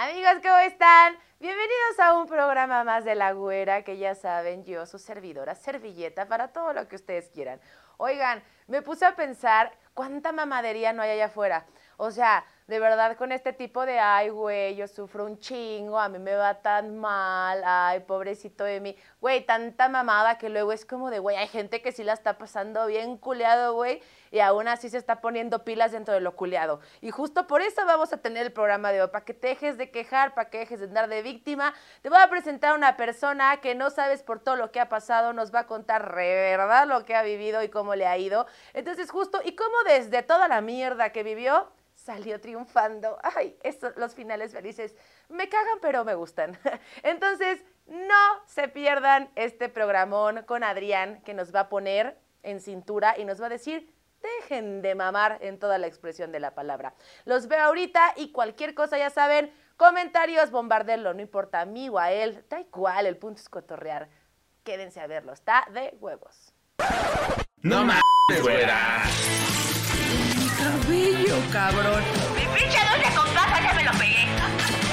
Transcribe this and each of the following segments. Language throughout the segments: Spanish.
Amigos, ¿cómo están? Bienvenidos a un programa más de La Güera, que ya saben, yo, su servidora, servilleta para todo lo que ustedes quieran. Oigan, me puse a pensar cuánta mamadería no hay allá afuera. O sea, de verdad con este tipo de, ay, güey, yo sufro un chingo, a mí me va tan mal, ay, pobrecito de mí. Güey, tanta mamada que luego es como de, güey, hay gente que sí la está pasando bien culeado, güey, y aún así se está poniendo pilas dentro de lo culeado. Y justo por eso vamos a tener el programa de hoy, para que te dejes de quejar, para que dejes de andar de víctima. Te voy a presentar a una persona que no sabes por todo lo que ha pasado, nos va a contar verdad lo que ha vivido y cómo le ha ido. Entonces, justo, y cómo desde toda la mierda que vivió, salió triunfando. Ay, los finales felices me cagan, pero me gustan. Entonces, no se pierdan este programón con Adrián, que nos va a poner en cintura y nos va a decir, dejen de mamar en toda la expresión de la palabra. Los veo ahorita y cualquier cosa, ya saben, comentarios, bombardenlo, no importa a mí o a él, da igual, el punto es cotorrear. Quédense a verlo, está de huevos. No mames, güera. Cabello, cabrón. Mi pinche dulce con pasas ya me lo pegué.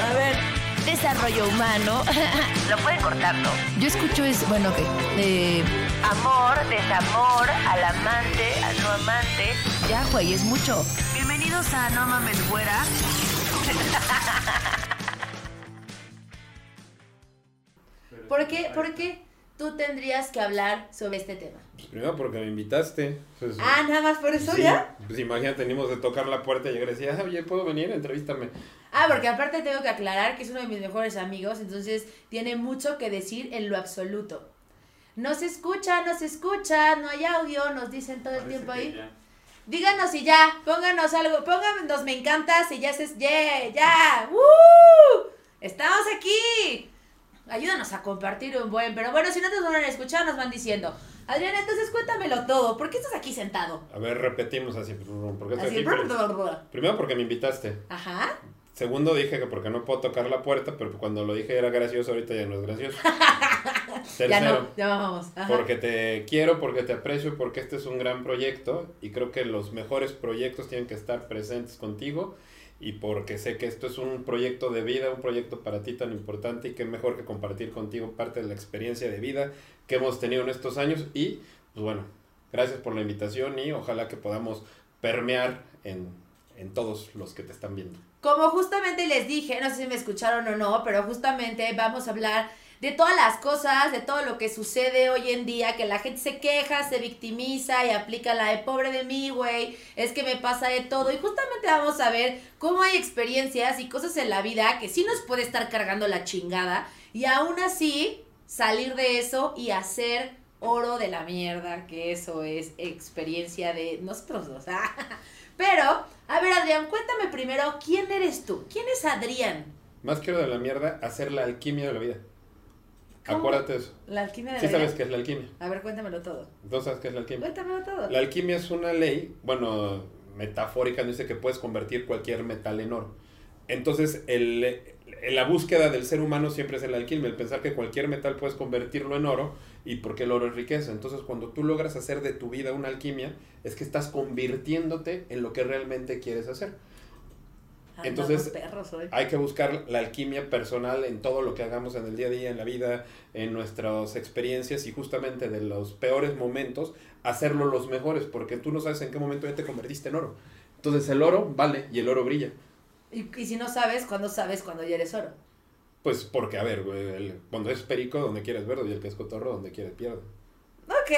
A ver, desarrollo humano. Lo pueden cortar, ¿no? Yo escucho es, bueno, ok. Eh, Amor, desamor, al amante, a no amante. ya, güey, es mucho. Bienvenidos a No Mames Güera. ¿Por qué, ¿Por qué tú tendrías que hablar sobre este tema? Pues primero porque me invitaste. Pues, Ah, nada más por eso sí, ya. Pues imagínate, venimos de tocar la puerta y llegar y decía, oye, ¿puedo venir? Entrevístame. Ah, porque aparte tengo que aclarar que es uno de mis mejores amigos, entonces tiene mucho que decir en lo absoluto. No se escucha, no se escucha, no hay audio, nos dicen todo el tiempo ahí. Díganos si ya, pónganos algo, pónganos me encanta si ya se... ¡Yeah! ¡Ya! ¡Woo! ¡Estamos aquí! Ayúdanos a compartir un buen, pero bueno, si no nos van a escuchar, nos van diciendo. Adrián, entonces cuéntamelo todo, ¿por qué estás aquí sentado? A ver, repetimos así. ¿Por qué Así, aquí? Primero porque me invitaste. Ajá. Segundo dije que porque no puedo tocar la puerta, pero cuando lo dije era gracioso, ahorita ya no es gracioso. Tercero, Ya no, ya vamos. Ajá. porque te quiero, porque te aprecio porque este es un gran proyecto y creo que los mejores proyectos tienen que estar presentes contigo y porque sé que esto es un proyecto de vida, un proyecto para ti tan importante y qué mejor que compartir contigo parte de la experiencia de vida que hemos tenido en estos años y pues bueno, gracias por la invitación y ojalá que podamos permear en, en todos los que te están viendo. Como justamente les dije, no sé si me escucharon o no, pero justamente vamos a hablar de todas las cosas, de todo lo que sucede hoy en día, que la gente se queja, se victimiza y aplica la de pobre de mí, güey, es que me pasa de todo. Y justamente vamos a ver cómo hay experiencias y cosas en la vida que sí nos puede estar cargando la chingada y aún así salir de eso y hacer oro de la mierda, que eso es experiencia de nosotros dos. Pero, a ver, Adrián, cuéntame primero, ¿quién eres tú? ¿Quién es Adrián? Más quiero de la mierda hacer la alquimia de la vida. ¿Cómo? Acuérdate eso. La alquimia de Sí la sabes qué es la alquimia. A ver, cuéntamelo todo. ¿Tú sabes qué es la alquimia? Cuéntamelo todo. La alquimia es una ley, bueno, metafórica, dice que puedes convertir cualquier metal en oro. Entonces, el, el- la búsqueda del ser humano siempre es en la alquimia, el pensar que cualquier metal puedes convertirlo en oro y porque el oro es riqueza. Entonces, cuando tú logras hacer de tu vida una alquimia, es que estás convirtiéndote en lo que realmente quieres hacer. Entonces- perros hoy. Hay que buscar la alquimia personal en todo lo que hagamos en el día a día, en la vida, en nuestras experiencias y justamente de los peores momentos, hacerlo los mejores, porque tú no sabes en qué momento ya te convertiste en oro. Entonces el oro vale y el oro brilla. Y, y si no sabes, ¿cuándo sabes cuando ya eres oro? Pues porque, a ver, el- cuando es perico, donde quieres verlo, y el que es cotorro, donde quieres pierde. Ok,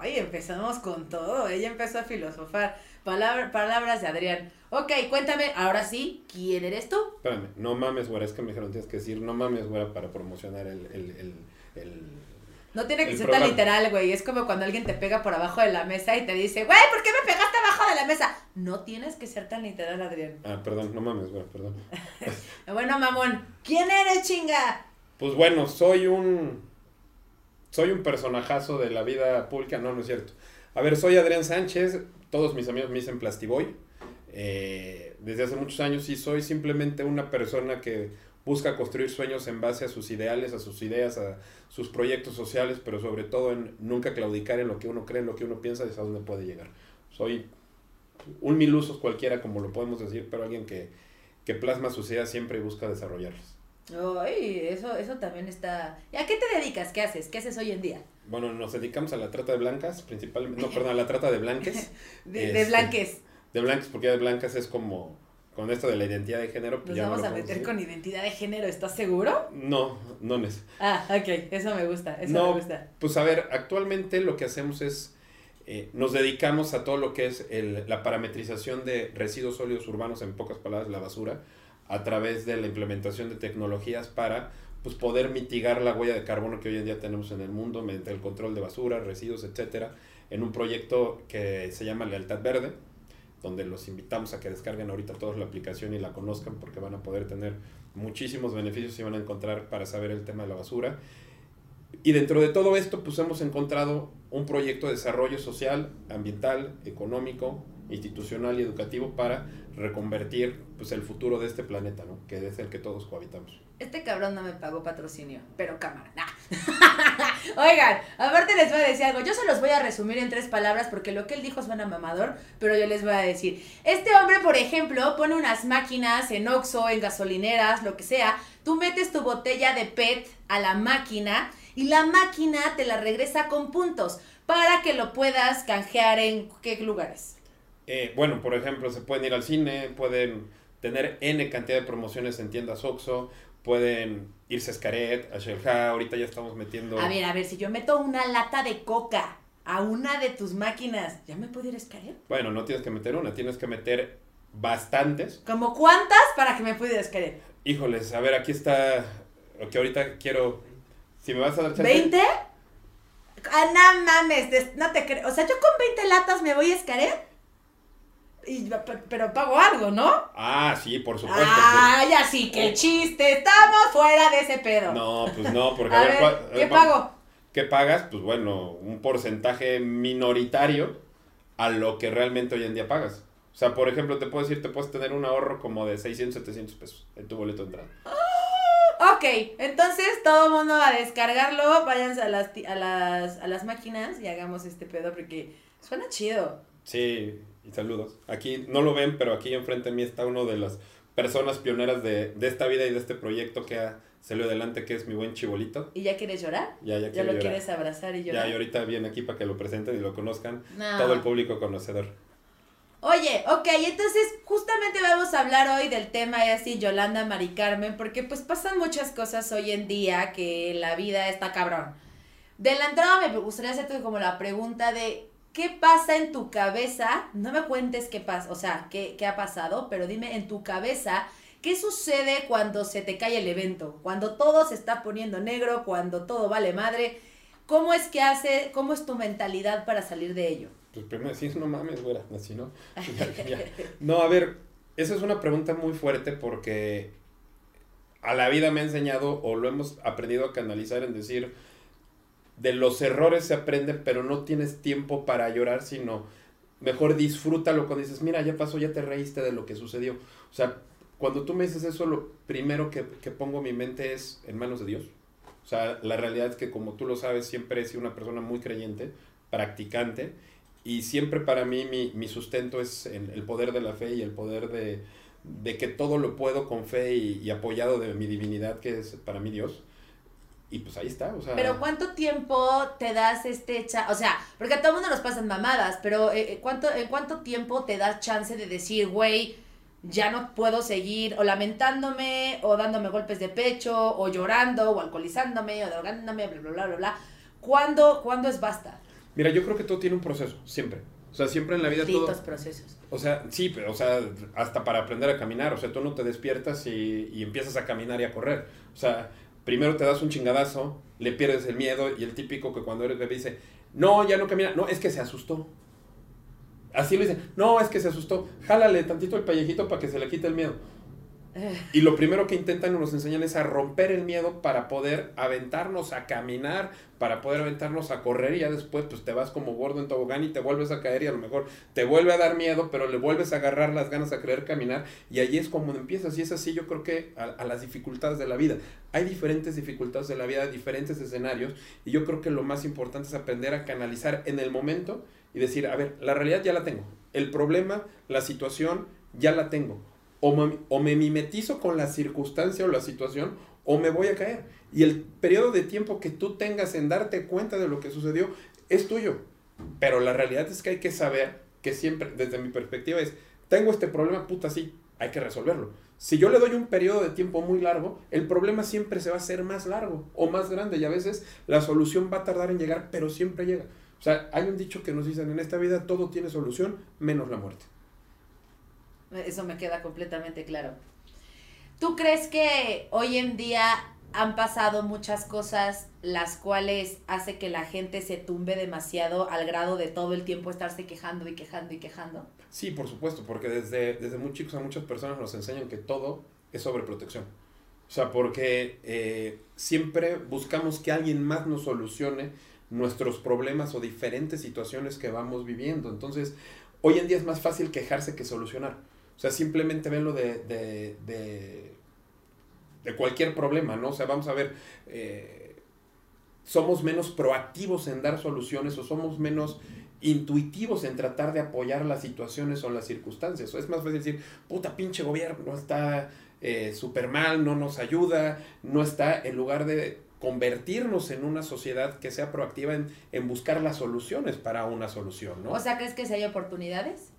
ay, empezamos con todo. Ella empezó a filosofar. Palabra- palabras de Adrián. Ok, cuéntame, ahora sí, ¿quién eres tú? Espérame, no mames, güera, es que me dijeron, tienes que decir no mames, güera, para promocionar el... el, el, el- No tiene que ser tan literal, güey. Es como cuando alguien te pega por abajo de la mesa y te dice, güey, ¿por qué me pegaste abajo de la mesa? No tienes que ser tan literal, Adrián. Ah, perdón, no mames, güera, perdón. Bueno, mamón, ¿quién eres, chinga? Pues bueno, soy un. Soy un personajazo de la vida pública. No, no es cierto. A ver, soy Adrián Sánchez. Todos mis amigos me dicen Plastiboy. Eh, desde hace muchos años y soy simplemente una persona que busca construir sueños en base a sus ideales, a sus ideas, a sus proyectos sociales, pero sobre todo en nunca claudicar en lo que uno cree, en lo que uno piensa, es a dónde puede llegar. Soy un mil usos cualquiera, como lo podemos decir, pero alguien que, que plasma sus ideas siempre y busca desarrollarlas. Ay, eso, eso también está... ¿Y a qué te dedicas? ¿Qué haces? ¿Qué haces hoy en día? Bueno, nos dedicamos a la trata de blancas, principalmente, no, perdón, a la trata de blanques. De, de Este, blanques. De blancas, porque ya de blancas es como, con esto de la identidad de género, pues Nos ya vamos a meter con identidad de género, ¿estás seguro? No, no es. Ah, ok, eso me gusta, eso No, me gusta. Pues a ver, actualmente lo que hacemos es, eh, nos dedicamos a todo lo que es el- la parametrización de residuos sólidos urbanos, en pocas palabras, la basura, a través de la implementación de tecnologías para pues, poder mitigar la huella de carbono que hoy en día tenemos en el mundo mediante el control de basura, residuos, etcétera, en un proyecto que se llama Lealtad Verde, donde los invitamos a que descarguen ahorita todos la aplicación y la conozcan porque van a poder tener muchísimos beneficios y van a encontrar para saber el tema de la basura. Y dentro de todo esto, pues hemos encontrado un proyecto de desarrollo social, ambiental, económico, institucional y educativo para reconvertir pues, el futuro de este planeta, ¿no? que es el que todos cohabitamos. Este cabrón no me pagó patrocinio, pero cámara. nah. Oigan, aparte les voy a decir algo. Yo se los voy a resumir en tres palabras porque lo que él dijo suena mamador, pero yo les voy a decir. Este hombre, por ejemplo, pone unas máquinas en Oxxo, en gasolineras, lo que sea. Tú metes tu botella de PET a la máquina y la máquina te la regresa con puntos para que lo puedas canjear en qué lugares. Eh, bueno, por ejemplo, se pueden ir al cine, pueden tener N cantidad de promociones en tiendas Oxxo, pueden irse a Scaret, a Shelha, ahorita ya estamos metiendo... A ver, a ver, si yo meto una lata de coca a una de tus máquinas, ¿ya me puedo ir a escarear? Bueno, no tienes que meter una, tienes que meter bastantes. ¿Como cuántas para que me pueda ir a escarear? Híjoles, a ver, aquí está, que ahorita quiero, si me vas a dar chance... ¿20? Ah, no mames, no te creo. O sea, yo con 20 latas me voy a escarear. Y, pe- pero pago algo, ¿no? Ah, sí, por supuesto. Ay, así que chiste, estamos fuera de ese pedo. No, pues no, porque a, a, ver, ¿qué ver, pago? ¿Qué pagas? Pues bueno, un porcentaje minoritario a lo que realmente hoy en día pagas. O sea, por ejemplo, te puedo decir, te puedes tener un ahorro como de 600, 700 pesos en tu boleto de entrada. Ok, entonces todo el mundo a descargarlo, váyanse a las, a, las, a las máquinas y hagamos este pedo porque suena chido. Sí, y saludos. Aquí no lo ven, pero aquí enfrente de mí está uno de las personas pioneras de, de esta vida y de este proyecto que ha salido adelante, que es mi buen chibolito. ¿Y ya quieres llorar? Ya, ya, ¿Ya lo llorar. quieres abrazar y Ya, llorar? y ahorita viene aquí para que lo presenten y lo conozcan No. todo el público conocedor. Oye, ok, entonces justamente vamos a hablar hoy del tema y así Yolanda Mari Carmen, porque pues pasan muchas cosas hoy en día que la vida está cabrón. De la entrada me gustaría hacerte como la pregunta de ¿qué pasa en tu cabeza? No me cuentes qué pasa, o sea, qué, qué ha pasado, pero dime en tu cabeza, ¿qué sucede cuando se te cae el evento? Cuando todo se está poniendo negro, cuando todo vale madre. ¿Cómo es que hace, cómo es tu mentalidad para salir de ello? Pues primero decís, no mames, güera, así, ¿no? Ya, ya. No, a ver, esa es una pregunta muy fuerte porque a la vida me ha enseñado o lo hemos aprendido a canalizar en decir, de los errores se aprende, pero no tienes tiempo para llorar, sino mejor disfrútalo cuando dices, mira, ya pasó, ya te reíste de lo que sucedió. O sea, cuando tú me dices eso, lo primero que, que pongo en mi mente es en manos de Dios. O sea, la realidad es que como tú lo sabes, siempre he sido una persona muy creyente, practicante, y siempre para mí mi, mi sustento es el poder de la fe y el poder de, de que todo lo puedo con fe y apoyado de mi divinidad, que es para mí Dios. Y pues ahí está, o sea... Pero ¿cuánto tiempo te das este cha o sea, porque a todo el mundo nos pasan mamadas, pero eh, eh, ¿cuánto, ¿en cuánto tiempo te das chance de decir, güey, ya no puedo seguir o lamentándome o dándome golpes de pecho o llorando o alcoholizándome o drogándome, bla, bla, bla, bla, bla? ¿Cuándo, ¿cuándo es basta? Mira, yo creo que todo tiene un proceso, siempre. O sea, siempre en la vida todo... Malditos procesos. O sea, sí, pero, o sea, hasta para aprender a caminar. O sea, tú no te despiertas y, y empiezas a caminar y a correr. O sea, primero te das un chingadazo, le pierdes el miedo y el típico que cuando eres bebé dice, no, ya no camina. No, es que se asustó. Así lo dicen, no, es que se asustó. Jálale tantito el pellejito para que se le quite el miedo. Y lo primero que intentan o nos enseñan es a romper el miedo para poder aventarnos a caminar, para poder aventarnos a correr y ya después pues te vas como gordo en tobogán y te vuelves a caer y a lo mejor te vuelve a dar miedo, pero le vuelves a agarrar las ganas a querer caminar y allí es como empiezas y es así yo creo que a, a las dificultades de la vida. Hay diferentes dificultades de la vida, diferentes escenarios y yo creo que lo más importante es aprender a canalizar en el momento y decir, a ver, la realidad ya la tengo, el problema, la situación ya la tengo o me, mimetizo con la circunstancia o la situación o me voy a caer. Y el periodo de tiempo que tú tengas en darte cuenta de lo que sucedió es tuyo. Pero la realidad es que hay que saber que siempre, desde mi perspectiva, es, tengo este problema, puta, sí, hay que resolverlo. Si yo le doy un periodo de tiempo muy largo, el problema siempre se va a hacer más largo o más grande y a veces la solución va a tardar en llegar, pero siempre llega. O sea, hay un dicho que nos dicen, en esta vida todo tiene solución menos la muerte. Eso me queda completamente claro. ¿Tú crees que hoy en día han pasado muchas cosas las cuales hace que la gente se tumbe demasiado al grado de todo el tiempo estarse quejando y quejando y quejando? Sí, por supuesto, porque desde, desde muy chicos a muchas personas nos enseñan que todo es sobreprotección. O sea, porque eh, siempre buscamos que alguien más nos solucione nuestros problemas o diferentes situaciones que vamos viviendo. Entonces, hoy en día es más fácil quejarse que solucionar. O sea, simplemente venlo de, de, de, de cualquier problema, ¿no? O sea, vamos a ver, eh, somos menos proactivos en dar soluciones o somos menos intuitivos en tratar de apoyar las situaciones o las circunstancias. O es más fácil decir, puta pinche gobierno está eh, súper mal, no nos ayuda, no está, en lugar de convertirnos en una sociedad que sea proactiva en, en buscar las soluciones para una solución, ¿no? O sea, ¿crees que si hay oportunidades?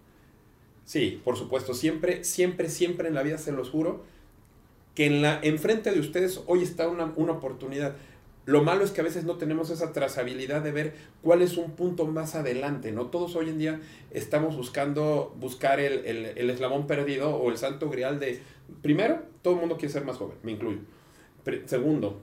Sí, por supuesto, siempre, siempre, siempre en la vida se los juro que en la enfrente de ustedes hoy está una, una oportunidad. Lo malo es que a veces no tenemos esa trazabilidad de ver cuál es un punto más adelante, ¿no? Todos hoy en día estamos buscando buscar el, el, el eslabón perdido o el santo grial de, primero, todo el mundo quiere ser más joven, me incluyo. Pri- segundo,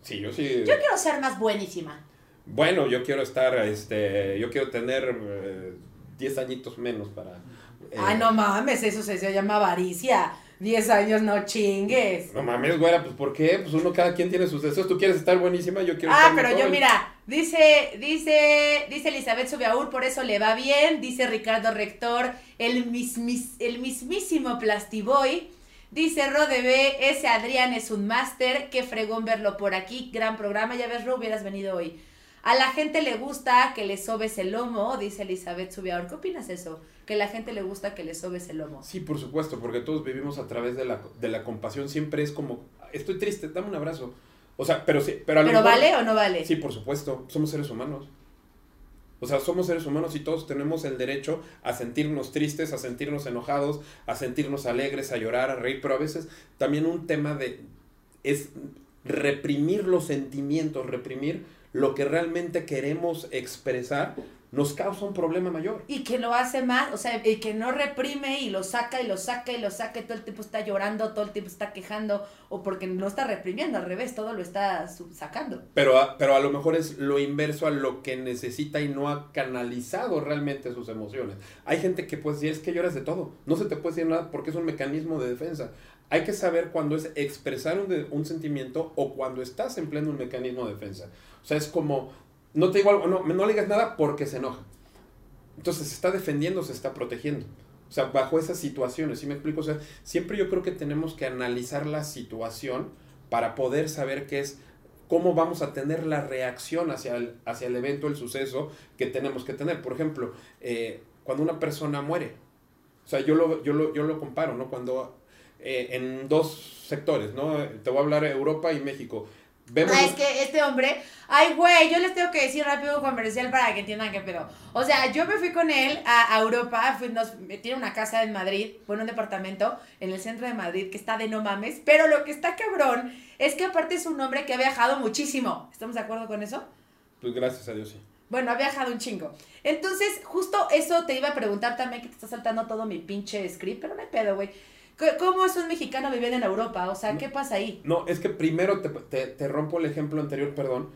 sí, yo sí... Yo quiero ser más buenísima. Bueno, yo quiero estar, este, yo quiero tener eh, 10 añitos menos para... eh, Ay, no mames, eso se, se llama avaricia. 10 años, no chingues. No mames, güera, pues ¿por qué? Pues uno, cada quien tiene sus deseos. Tú quieres estar buenísima, yo quiero Ah, estar muy pero yo mira, dice, dice, dice Elizabeth Subiaur, por eso le va bien, dice Ricardo Rector, el, mismis, el mismísimo Plastiboy, dice Rodebe, ese Adrián es un máster, qué fregón verlo por aquí, gran programa, ya ves, Ro, hubieras venido hoy. A la gente le gusta que le sobes el lomo, dice Elizabeth Subiaur, ¿qué opinas eso? Que a la gente le gusta que le sobes el lomo. Sí, por supuesto, porque todos vivimos a través de la, de la compasión. Siempre es como, estoy triste, dame un abrazo. O sea, pero sí, pero a lo ¿Pero mejor- vale o no vale? Sí, por supuesto, somos seres humanos. O sea, somos seres humanos y todos tenemos el derecho a sentirnos tristes, a sentirnos enojados, a sentirnos alegres, a llorar, a reír, pero a veces también un tema de es reprimir los sentimientos, reprimir lo que realmente queremos expresar, nos causa un problema mayor. Y que lo hace más, o sea, y que no reprime y lo saca y lo saca y lo saca y todo el tiempo está llorando, todo el tiempo está quejando, o porque no está reprimiendo, al revés, todo lo está sacando. Pero a, pero a lo mejor es lo inverso a lo que necesita y no ha canalizado realmente sus emociones. Hay gente que puede decir, es que lloras de todo. No se te puede decir nada porque es un mecanismo de defensa. Hay que saber cuándo es expresar un, sentimiento o cuando estás empleando un mecanismo de defensa. O sea, es como, no te digo algo, no, no le digas nada porque se enoja. Entonces se está defendiendo, se está protegiendo. O sea, bajo esas situaciones, ¿sí me explico? O sea, siempre yo creo que tenemos que analizar la situación para poder saber qué es, cómo vamos a tener la reacción hacia el, hacia el evento, el suceso que tenemos que tener. Por ejemplo, eh, cuando una persona muere, o sea, yo lo, yo lo, yo lo comparo, ¿no? Cuando eh, en dos sectores, ¿no? Te voy a hablar Europa y México. Vemos Ah, es que este hombre, ay, güey, yo les tengo que decir rápido un comercial para que entiendan qué pedo. O sea, yo me fui con él a, a Europa, fui, nos, tiene una casa en Madrid, bueno, un departamento en el centro de Madrid que está de no mames, pero lo que está cabrón es que aparte es un hombre que ha viajado muchísimo. ¿Estamos de acuerdo con eso? Pues gracias a Dios, sí. Bueno, ha viajado un chingo. Entonces, justo eso te iba a preguntar también, que te está saltando todo mi pinche script, pero no hay pedo, güey. ¿Cómo es un mexicano viviendo en Europa? O sea, ¿qué pasa ahí? No, es que primero te, te, te rompo el ejemplo anterior, perdón.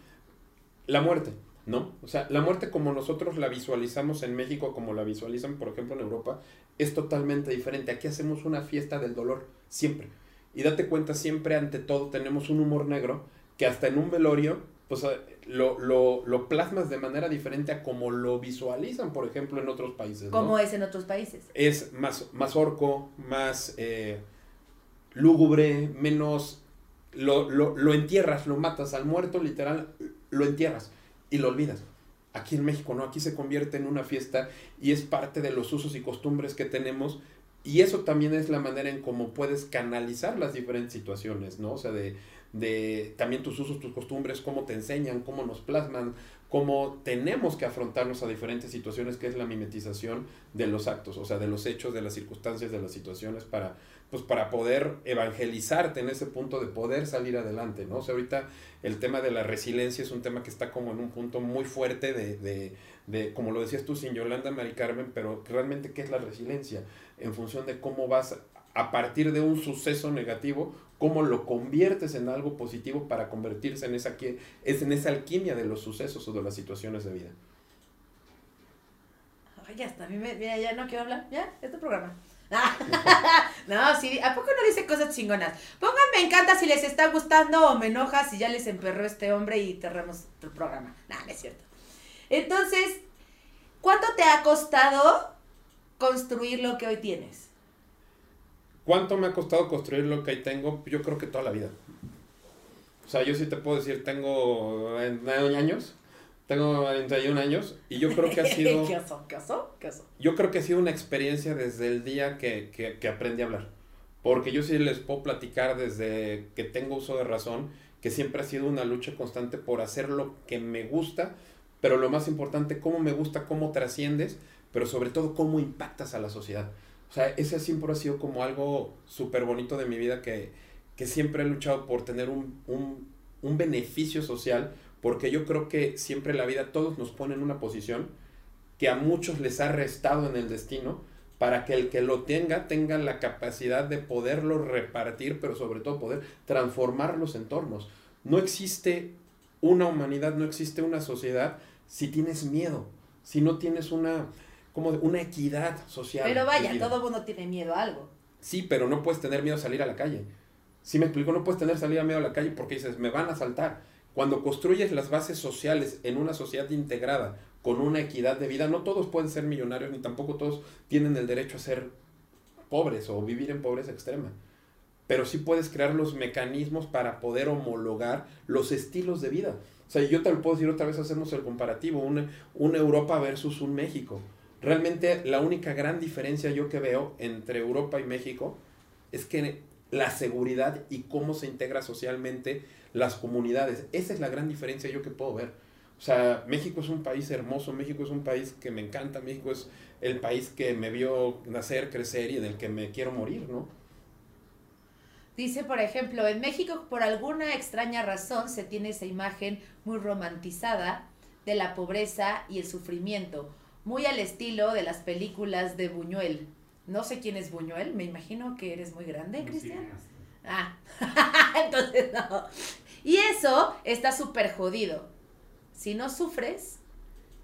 La muerte, ¿no? O sea, la muerte como nosotros la visualizamos en México, como la visualizan, por ejemplo, en Europa, es totalmente diferente. Aquí hacemos una fiesta del dolor, siempre. Y date cuenta, siempre ante todo tenemos un humor negro que hasta en un velorio, pues eh, lo, lo, lo plasmas de manera diferente a como lo visualizan, por ejemplo, en otros países. ¿no? ¿Cómo es en otros países? es más, más orco, más eh, lúgubre, menos... Lo, lo, lo entierras, lo matas al muerto, literal, lo entierras y lo olvidas. Aquí en México no, aquí se convierte en una fiesta y es parte de los usos y costumbres que tenemos y eso también es la manera en cómo puedes canalizar las diferentes situaciones, ¿no? O sea, de, de también tus usos, tus costumbres, cómo te enseñan, cómo nos plasman, cómo tenemos que afrontarnos a diferentes situaciones, que es la mimetización de los actos, o sea, de los hechos, de las circunstancias, de las situaciones, para, pues, para poder evangelizarte en ese punto de poder salir adelante, ¿no? O sea, ahorita el tema de la resiliencia es un tema que está como en un punto muy fuerte de, de, de como lo decías tú, sin Yolanda Mari Carmen, pero realmente, ¿qué es la resiliencia? En función de cómo vas a partir de un suceso negativo, cómo lo conviertes en algo positivo para convertirse en esa, es en esa alquimia de los sucesos o de las situaciones de vida. Ay, ya está, a mí me- mira, ya no quiero hablar, ya, es tu programa. no, sí, ¿a poco no dice cosas chingonas? Pongan me encanta si les está gustando o me enoja si ya les emperró este hombre y cerramos el programa. No, no es cierto. Entonces, ¿cuánto te ha costado construir lo que hoy tienes? ¿Cuánto me ha costado construir lo que ahí tengo? Yo creo que toda la vida. O sea, yo sí te puedo decir, tengo 29 años, tengo 41 años, y yo creo que ha sido... ¿Qué oso? ¿Qué oso? ¿Qué oso? Yo creo que ha sido una experiencia desde el día que, que, que aprendí a hablar. Porque yo sí les puedo platicar desde que tengo uso de razón, que siempre ha sido una lucha constante por hacer lo que me gusta, pero lo más importante, cómo me gusta, cómo trasciendes, pero sobre todo cómo impactas a la sociedad. O sea, ese siempre ha sido como algo súper bonito de mi vida que, que siempre he luchado por tener un, un, un beneficio social, porque yo creo que siempre la vida todos nos pone en una posición que a muchos les ha restado en el destino para que el que lo tenga tenga la capacidad de poderlo repartir, pero sobre todo poder transformar los entornos. No existe una humanidad, no existe una sociedad si tienes miedo, si no tienes una como una equidad social. Pero vaya, todo mundo tiene miedo a algo. Sí, pero no puedes tener miedo a salir a la calle. Si me explico, no puedes tener salida miedo a la calle porque dices, me van a asaltar. Cuando construyes las bases sociales en una sociedad integrada, con una equidad de vida, no todos pueden ser millonarios, ni tampoco todos tienen el derecho a ser pobres o vivir en pobreza extrema. Pero sí puedes crear los mecanismos para poder homologar los estilos de vida. O sea, yo te lo puedo decir otra vez, hacemos el comparativo, una, una Europa versus un México. Realmente la única gran diferencia yo que veo entre Europa y México es que la seguridad y cómo se integra socialmente las comunidades. Esa es la gran diferencia yo que puedo ver. O sea, México es un país hermoso, México es un país que me encanta, México es el país que me vio nacer, crecer y en el que me quiero morir, ¿no? Dice, por ejemplo, en México por alguna extraña razón se tiene esa imagen muy romantizada de la pobreza y el sufrimiento, muy al estilo de las películas de Buñuel. No sé quién es Buñuel, me imagino que eres muy grande, Cristian. Ah, entonces no. Y eso está súper jodido. Si no sufres,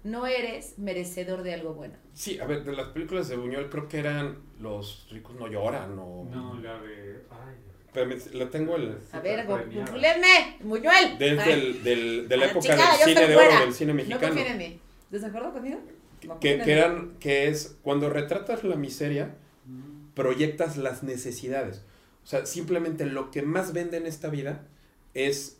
no eres merecedor de algo bueno. Sí, a ver, de las películas de Buñuel creo que eran Los ricos no lloran o... No, la de. Ay, Espérame, la tengo el... A ver, Premiada. googleenme, Buñuel. Desde el, del, de la Ah, época yo del cine de oro, del cine No mexicano. confíen en mí. ¿Estás de acuerdo conmigo? Que, eran, que es cuando retratas la miseria, proyectas las necesidades. O sea, simplemente lo que más vende en esta vida es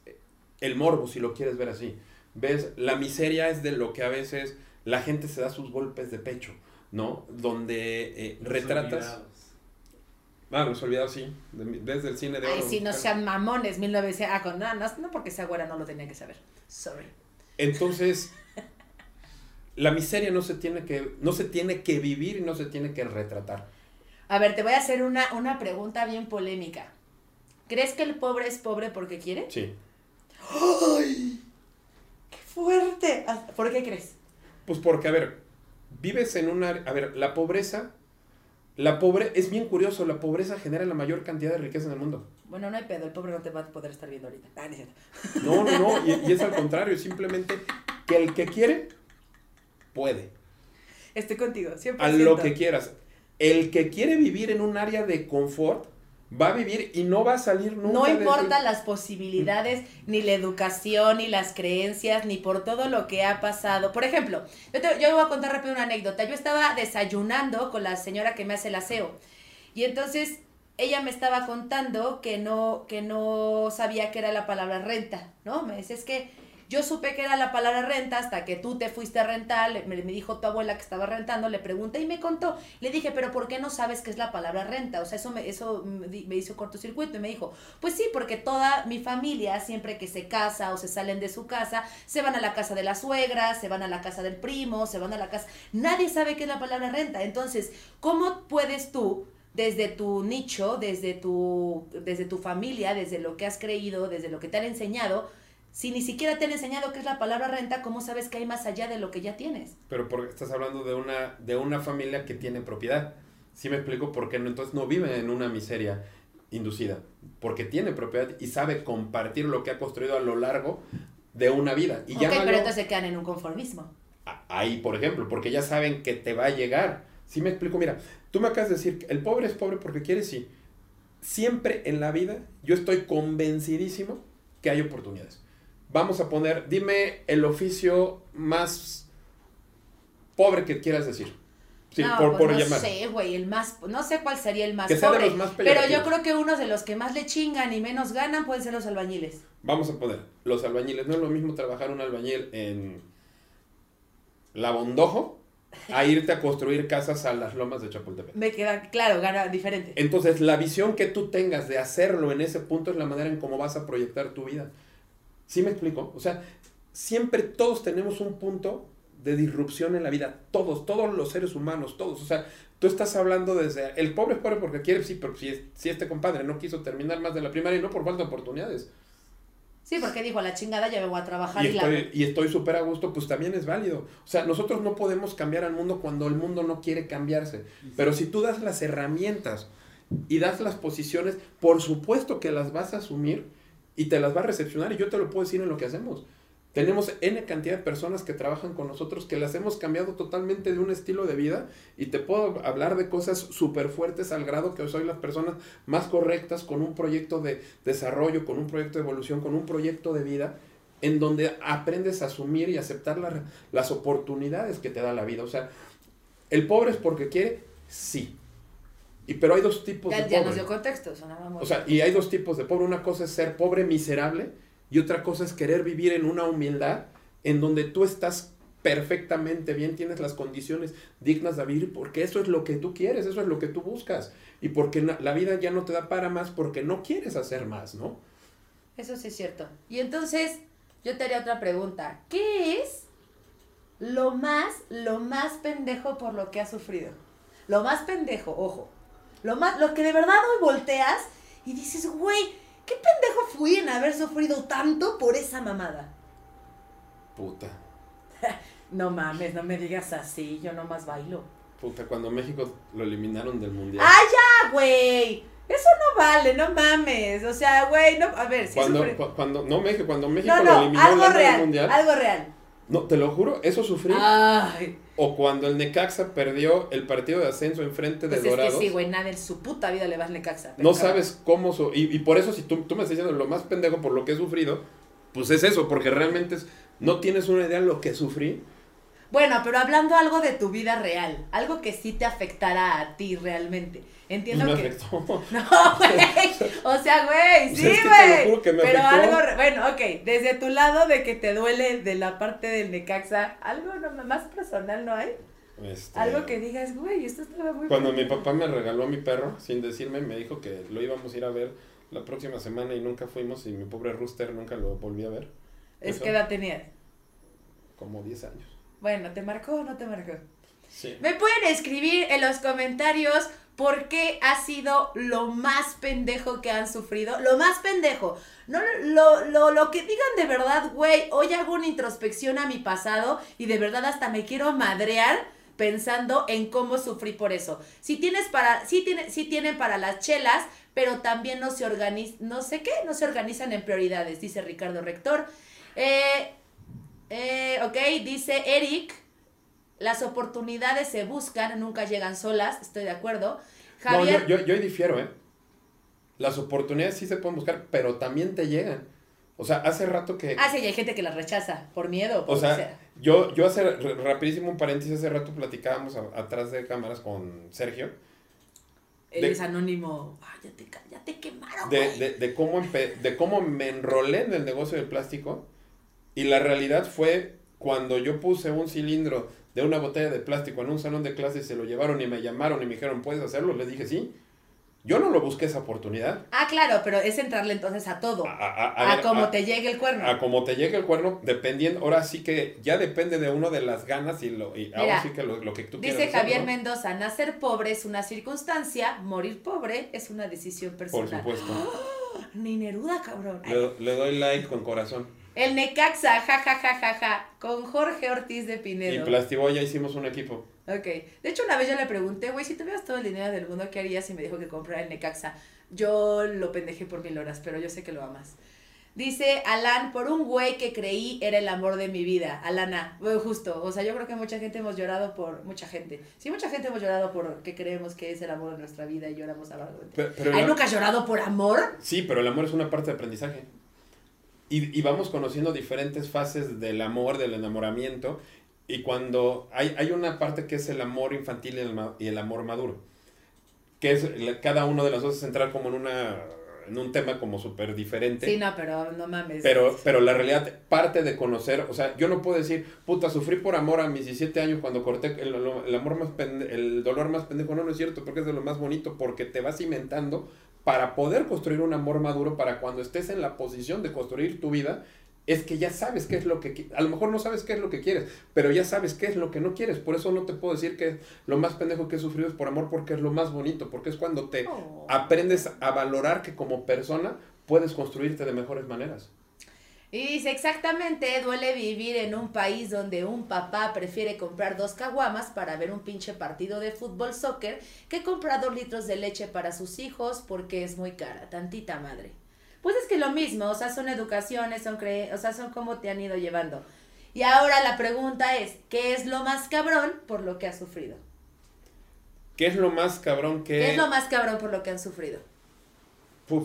el morbo, si lo quieres ver así. ¿Ves? La miseria es de lo que a veces la gente se da sus golpes de pecho, ¿no? Donde eh, Los retratas... Olvidados. Ah, los olvidados, sí. de- Desde el cine de Ay, oro. sí, no sean mamones, 1900. Ah, con, no, no, no porque sea güera no lo tenía que saber. Sorry. Entonces, la miseria no se tiene que, no se tiene que vivir y no se tiene que retratar. A ver, te voy a hacer una, una pregunta bien polémica. ¿Crees que el pobre es pobre porque quiere? Sí. ¡Qué fuerte! Ah, ¿Por qué crees? Pues porque, a ver, vives en una... A ver, la pobreza... La pobre... Es bien curioso, la pobreza genera la mayor cantidad de riqueza en el mundo. Bueno, no hay pedo, el pobre no te va a poder estar viendo ahorita. Ah, no. No, no, no. Y, y es al contrario, simplemente que el que quiere, puede. Estoy contigo, 100%. A lo que quieras. El que quiere vivir en un área de confort, va a vivir y no va a salir nunca. No de importa las posibilidades, ni la educación, ni las creencias, ni por todo lo que ha pasado. Por ejemplo, yo, te, yo voy a contar rápido una anécdota. Yo estaba desayunando con la señora que me hace el aseo. Y entonces ella me estaba contando que no, que no sabía qué era la palabra renta, ¿no? Me es que Yo supe que era la palabra renta hasta que tú te fuiste a rentar, me, dijo tu abuela que estaba rentando, le pregunté y me contó. Le dije, pero ¿por qué no sabes qué es la palabra renta? O sea, eso me, eso me hizo cortocircuito y me dijo, pues sí, porque toda mi familia, siempre que se casa o se salen de su casa, se van a la casa de la suegra, se van a la casa del primo, se van a la casa... Nadie sabe qué es la palabra renta. Entonces, ¿cómo puedes tú desde tu nicho, desde tu, desde tu familia, desde lo que has creído, desde lo que te han enseñado, si ni siquiera te han enseñado qué es la palabra renta, ¿cómo sabes que hay más allá de lo que ya tienes? Pero porque estás hablando de una, de una familia que tiene propiedad. ¿Sí me explico por qué no? Entonces no vive en una miseria inducida. Porque tiene propiedad y sabe compartir lo que ha construido a lo largo de una vida. Y ok, llámalo- pero entonces se quedan en un conformismo. a- ahí, por ejemplo, porque ya saben que te va a llegar. ¿Sí me explico? Mira, tú me acabas de decir, el pobre es pobre porque quiere, sí. Siempre en la vida yo estoy convencidísimo que hay oportunidades. Vamos a poner, dime el oficio más pobre que quieras decir. Sí, no, por, pues por no llamar. sé, güey, el más, no sé cuál sería el más Que sea de pobre, los más pero yo creo que uno de los que más le chingan y menos ganan pueden ser los albañiles. Vamos a poner, los albañiles. No es lo mismo trabajar un albañil en La Bondojo a irte a construir casas a las lomas de Chapultepec. Me queda claro, gana diferente. Entonces, la visión que tú tengas de hacerlo en ese punto es la manera en cómo vas a proyectar tu vida. ¿Sí me explico? O sea, siempre todos tenemos un punto de disrupción en la vida. Todos, todos los seres humanos, todos. O sea, tú estás hablando desde... El pobre es pobre porque quiere, sí, pero si, es- si este compadre no quiso terminar más de la primaria y no por falta de oportunidades. Sí, porque dijo, a la chingada ya me voy a trabajar Y y, la... estoy, y estoy súper a gusto, pues también es válido. O sea, nosotros no podemos cambiar al mundo cuando el mundo no quiere cambiarse. Pero si tú das las herramientas y das las posiciones, por supuesto que las vas a asumir y te las va a recepcionar. Y yo te lo puedo decir en lo que hacemos. Tenemos N cantidad de personas que trabajan con nosotros que las hemos cambiado totalmente de un estilo de vida y te puedo hablar de cosas súper fuertes al grado que soy las personas más correctas con un proyecto de desarrollo, con un proyecto de evolución, con un proyecto de vida en donde aprendes a asumir y aceptar la- las oportunidades que te da la vida. O sea, el pobre es porque quiere, sí. Y pero hay dos tipos Ya, de ya pobre. nos dio contexto, O sea, y hay dos tipos de pobre. Una cosa es ser pobre miserable y otra cosa es querer vivir en una humildad en donde tú estás perfectamente bien, tienes las condiciones dignas de vivir, porque eso es lo que tú quieres, eso es lo que tú buscas. Y porque la vida ya no te da para más porque no quieres hacer más, ¿no? Eso sí es cierto. Y entonces, yo te haría otra pregunta. ¿Qué es lo más, lo más pendejo por lo que has sufrido? Lo más pendejo, ojo. Lo más, lo que de verdad hoy volteas y dices, güey, ¿qué pendejo fui en haber sufrido tanto por esa mamada? Puta. No mames, no me digas así, yo nomás bailo. Puta, cuando México lo eliminaron del mundial. ¡Ah, ya, güey! Eso no vale, no mames. O sea, güey, no. A ver, si cuando, sufrí- cu- cuando, no México, cuando México No, lo no, eliminó algo del real. mundial. Algo real. No, te lo juro, eso sufrí. Ay. O cuando el Necaxa perdió el partido de ascenso enfrente de Pues es que sí, güey, nada en su puta vida le vas Necaxa. No sabes cómo... so- y, y por eso si tú, tú me estás diciendo lo más pendejo por lo que he sufrido, pues es eso, porque realmente es, no tienes una idea de lo que sufrí. Bueno, pero hablando algo de tu vida real, algo que sí te afectará a ti realmente. Entiendo me que. afectó. No, güey. O sea, güey, sí, güey. que me Pero afectó. algo. re- Bueno, ok. Desde tu lado de que te duele de la parte del Necaxa, algo no, más personal no hay. Este, Algo que digas, güey, esto estaba muy. Cuando mi papá me regaló a mi perro, sin decirme, me dijo que lo íbamos a ir a ver la próxima semana y nunca fuimos y mi pobre rooster nunca lo volví a ver. Es Eso, que edad tenías. Como 10 años. Bueno, ¿te marcó o no te marcó? Sí. Me pueden escribir en los comentarios por qué ha sido lo más pendejo que han sufrido. Lo más pendejo. No lo, lo, lo que digan de verdad, güey. Hoy hago una introspección a mi pasado y de verdad hasta me quiero madrear pensando en cómo sufrí por eso. Si tienes para, sí, tiene, sí tienen para las chelas, pero también no se organizan, no sé qué, no se organizan en prioridades, dice Ricardo Rector. Eh, eh, ok, dice Eric, las oportunidades se buscan, nunca llegan solas, estoy de acuerdo. Javier, No, yo, yo, yo difiero, ¿eh? Las oportunidades sí se pueden buscar, pero también te llegan. O sea, hace rato que... ah, sí, y hay gente que las rechaza por miedo, por O sea, yo, yo hace, rapidísimo un paréntesis, hace rato platicábamos a- atrás de cámaras con Sergio, Él de- es anónimo. Ah, ya te, ya te quemaron, de, de, de cómo empe- de cómo me enrolé en el negocio del plástico Y la realidad fue cuando yo puse un cilindro de una botella de plástico en un salón de clases, se lo llevaron y me llamaron y me dijeron, ¿puedes hacerlo? Les dije, sí. Yo no lo busqué esa oportunidad. Ah, claro, pero es entrarle entonces a todo. A, A, a- a- como a- te llegue el cuerno. a como te llegue el cuerno, dependiendo, ahora sí que ya depende de uno de las ganas y, lo, y ahora Mira, sí que lo, lo que tú Dice quieras Javier hacer, ¿no? Mendoza, nacer pobre es una circunstancia, morir pobre es una decisión Por personal. supuesto. Ni Neruda, cabrón. Le doy like con corazón. El Necaxa, ja, ja, ja, ja, ja, con Jorge Ortiz de Y Pinedo. Plastiboya hicimos un equipo. Ok. De hecho, una vez yo le pregunté, güey, si tuvieras todo el dinero del mundo, ¿qué harías? Y me dijo que comprara el Necaxa. Yo lo pendejé por mil horas, pero yo sé que lo amas. Dice Alan, por un güey que creí era el amor de mi vida. Alana, bueno, justo. O sea, yo creo que mucha gente hemos llorado por. Mucha gente. Sí, mucha gente hemos llorado por que creemos que es el amor de nuestra vida y lloramos amargamente. Pero, pero ¿Ay, la- nunca has llorado por amor? Sí, pero el amor es una parte de aprendizaje. Y, y vamos conociendo diferentes fases del amor, del enamoramiento. Y cuando hay, hay una parte que es el amor infantil y el, y el amor maduro. Que es cada uno de los dos es entrar como en una en un tema como súper diferente. Sí, no, pero no mames. Pero, pero la realidad parte de conocer, o sea, yo no puedo decir, puta, sufrí por amor a mis 17 años cuando corté el, el amor más pende- el dolor más pendejo. No, no es cierto, porque es de lo más bonito, porque te vas cimentando para poder construir un amor maduro, para cuando estés en la posición de construir tu vida, es que ya sabes qué es lo que a lo mejor no sabes qué es lo que quieres, pero ya sabes qué es lo que no quieres. Por eso no te puedo decir que lo más pendejo que he sufrido es por amor, porque es lo más bonito, porque es cuando te Oh. aprendes a valorar que como persona puedes construirte de mejores maneras. Y dice, exactamente, duele vivir en un país donde un papá prefiere comprar dos caguamas para ver un pinche partido de fútbol soccer que comprar dos litros de leche para sus hijos porque es muy cara, tantita madre. Pues es que lo mismo, o sea, son educaciones, son cre o sea, son como te han ido llevando. Y ahora la pregunta es, ¿qué es lo más cabrón por lo que has sufrido? ¿Qué es lo más cabrón que... ¿Qué es lo más cabrón por lo que han sufrido?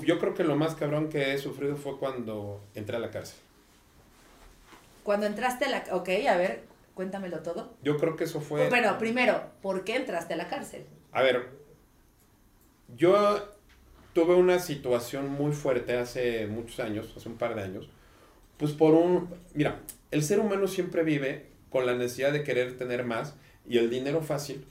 Yo creo que lo más cabrón que he sufrido fue cuando entré a la cárcel. Cuando entraste a la... Ok, a ver, cuéntamelo todo. Yo creo que eso fue... Pero primero, ¿por qué entraste a la cárcel? A ver, yo tuve una situación muy fuerte hace muchos años, hace un par de años, pues por un... Mira, el ser humano siempre vive con la necesidad de querer tener más y el dinero fácil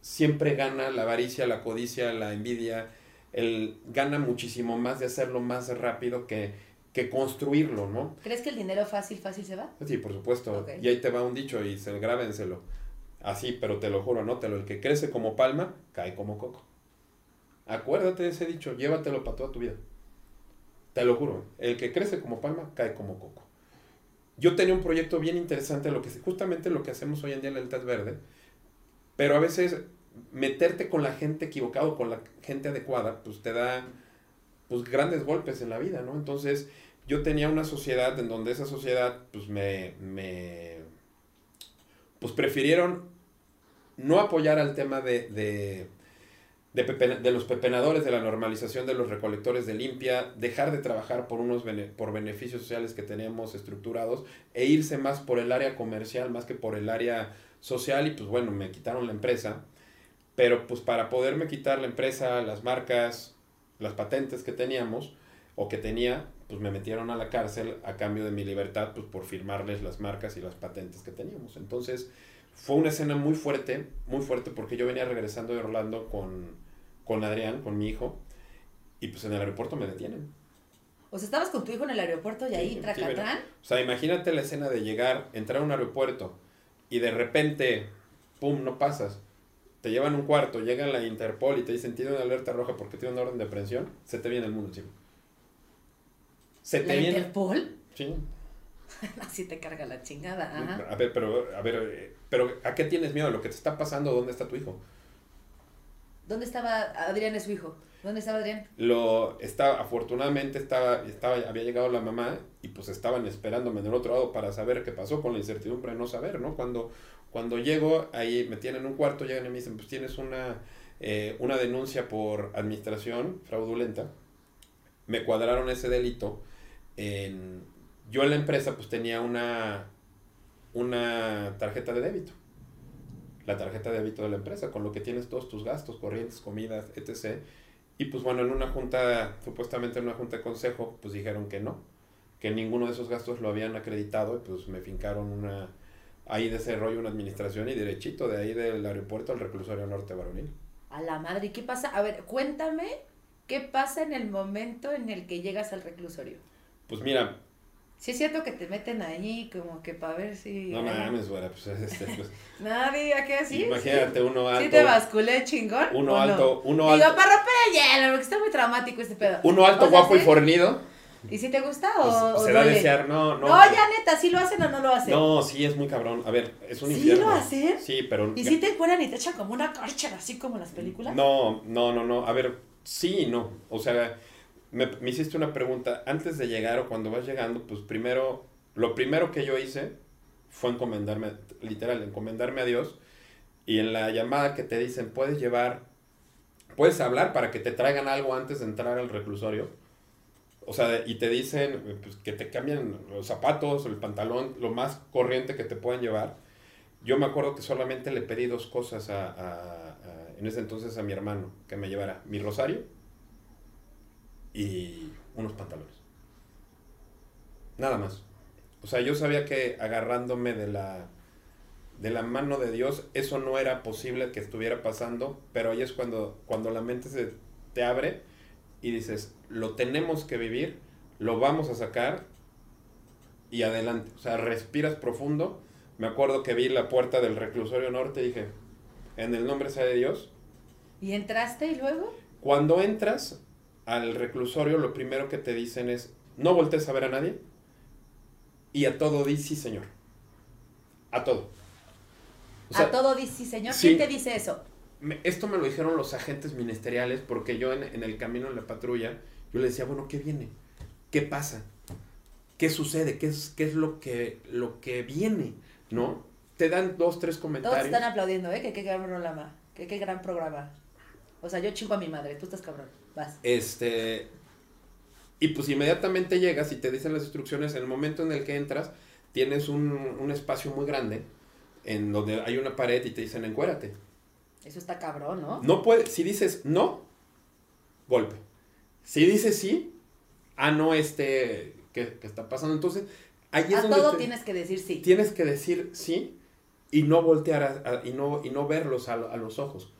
siempre gana la avaricia, la codicia, la envidia, el gana muchísimo más de hacerlo más rápido que, que construirlo, ¿no? ¿Crees que el dinero fácil, fácil se va? Sí, por supuesto. Ok. Y ahí te va un dicho y se, grábenselo. Así, pero te lo juro, anótelo. El que crece como palma, cae como coco. Acuérdate de ese dicho, llévatelo para toda tu vida. Te lo juro. El que crece como palma, cae como coco. Yo tenía un proyecto bien interesante, lo que justamente lo que hacemos hoy en día en Lealtad Verde, pero a veces meterte con la gente equivocada o con la gente adecuada, pues te da pues grandes golpes en la vida, ¿no? Entonces, yo tenía una sociedad en donde esa sociedad, pues me, me pues prefirieron no apoyar al tema de, de, de, pepe- de los pepenadores, de la normalización de los recolectores de limpia, dejar de trabajar por unos bene- por beneficios sociales que tenemos estructurados e irse más por el área comercial más que por el área social y pues bueno, me quitaron la empresa, pero pues para poderme quitar la empresa, las marcas, las patentes que teníamos o que tenía, pues me metieron a la cárcel a cambio de mi libertad, pues por firmarles las marcas y las patentes que teníamos. Entonces, fue una escena muy fuerte, muy fuerte, porque yo venía regresando de Orlando con, con Adrián, con mi hijo, y pues en el aeropuerto me detienen. O sea, estabas con tu hijo en el aeropuerto y ahí, Sí, sí, tracatrán. O sea, imagínate la escena de llegar, entrar a un aeropuerto y de repente, pum, no pasas. Te llevan un cuarto, llega la Interpol y te dicen, tiene una alerta roja porque tiene una orden de aprehensión, se te viene el mundo encima. Se te ¿La viene... Interpol? Sí. Así te carga la chingada. Ajá. A ver, pero, a ver, eh, pero ¿a qué tienes miedo? ¿Lo que te está pasando? ¿Dónde está tu hijo? ¿Dónde estaba Adrián, es su hijo? ¿Dónde estaba Adrián? Lo estaba, afortunadamente estaba, estaba, había llegado la mamá y pues estaban esperándome en el otro lado para saber qué pasó con la incertidumbre de no saber, ¿no? Cuando, cuando llego, ahí me tienen en un cuarto, llegan y me dicen, pues tienes una, eh, una denuncia por administración fraudulenta. Me cuadraron ese delito. Yo en la empresa pues tenía una, una tarjeta de débito. La tarjeta de débito de la empresa, con lo que tienes todos tus gastos, corrientes, comidas, etc. Y pues bueno, en una junta, supuestamente en una junta de consejo, pues dijeron que no, que ninguno de esos gastos lo habían acreditado y pues me fincaron una, ahí de ese rollo una administración y derechito de ahí del aeropuerto al reclusorio norte varonil. A la madre, ¿y qué pasa? A ver, cuéntame, ¿qué pasa en el momento en el que llegas al reclusorio? Pues mira, Sí es cierto que te meten ahí como que para ver si... no mames, güera, pues, este, pues, Nadie, ¿a qué así? imagínate uno alto. ¿Sí te basculé chingón? Uno o no? alto, uno Digo, alto, para romper el hielo, porque está muy traumático este pedo. uno alto, sea, guapo y fornido, ¿Y si te gusta pues, o, o se da a desear, no, no. No, ya neta, ¿sí lo hacen o no lo hacen? No, sí, es muy cabrón. A ver, es un ¿Sí infierno. lo hacen? Sí, pero... ¿Y si te cuelan y te echan como una cárcel así como en las películas? No, no, no, no. A ver, sí y no. O sea, me, me hiciste una pregunta. Antes de llegar o cuando vas llegando, pues primero, lo primero que yo hice fue encomendarme, literal, encomendarme a Dios. Y en la llamada que te dicen, puedes llevar, puedes hablar para que te traigan algo antes de entrar al reclusorio. O sea, y te dicen pues, que te cambien los zapatos, el pantalón, lo más corriente que te puedan llevar. Yo me acuerdo que solamente le pedí dos cosas a, a- a- en ese entonces a mi hermano, que me llevara mi rosario y unos pantalones. Nada más. O sea, yo sabía que agarrándome de la, de la mano de Dios, eso no era posible que estuviera pasando, pero ahí es cuando, cuando la mente se te abre y dices, lo tenemos que vivir, lo vamos a sacar y adelante. O sea, respiras profundo. Me acuerdo que vi la puerta del reclusorio norte y dije, en el nombre sea de Dios. ¿Y entraste y luego? Cuando entras al reclusorio, lo primero que te dicen es, no voltees a ver a nadie y a todo di sí, señor. A todo. O sea, a todo dice, sí, señor. sí. ¿Quién te dice eso? Me- esto me lo dijeron los agentes ministeriales porque yo en, en el camino en la patrulla, yo le decía, bueno, ¿qué viene? ¿Qué pasa? ¿Qué sucede? ¿Qué es, qué es lo, que, lo que viene? ¿No? Te dan dos, tres Todos comentarios. están aplaudiendo, ¿eh? Que qué gran programa. Que qué gran programa. O sea, yo chingo a mi madre, tú estás cabrón. Vas. Este. Y pues inmediatamente llegas y te dicen las instrucciones. En el momento en el que entras, tienes un, un espacio muy grande en donde hay una pared y te dicen encuérate. Eso está cabrón, ¿no? No puede, si dices no, golpe. Si dices sí, ah, no, este, ¿qué, qué está pasando? Entonces, ahí es a donde todo te- tienes que decir sí. tienes que decir sí y no voltear a- a- y, no, y no verlos a, a los ojos.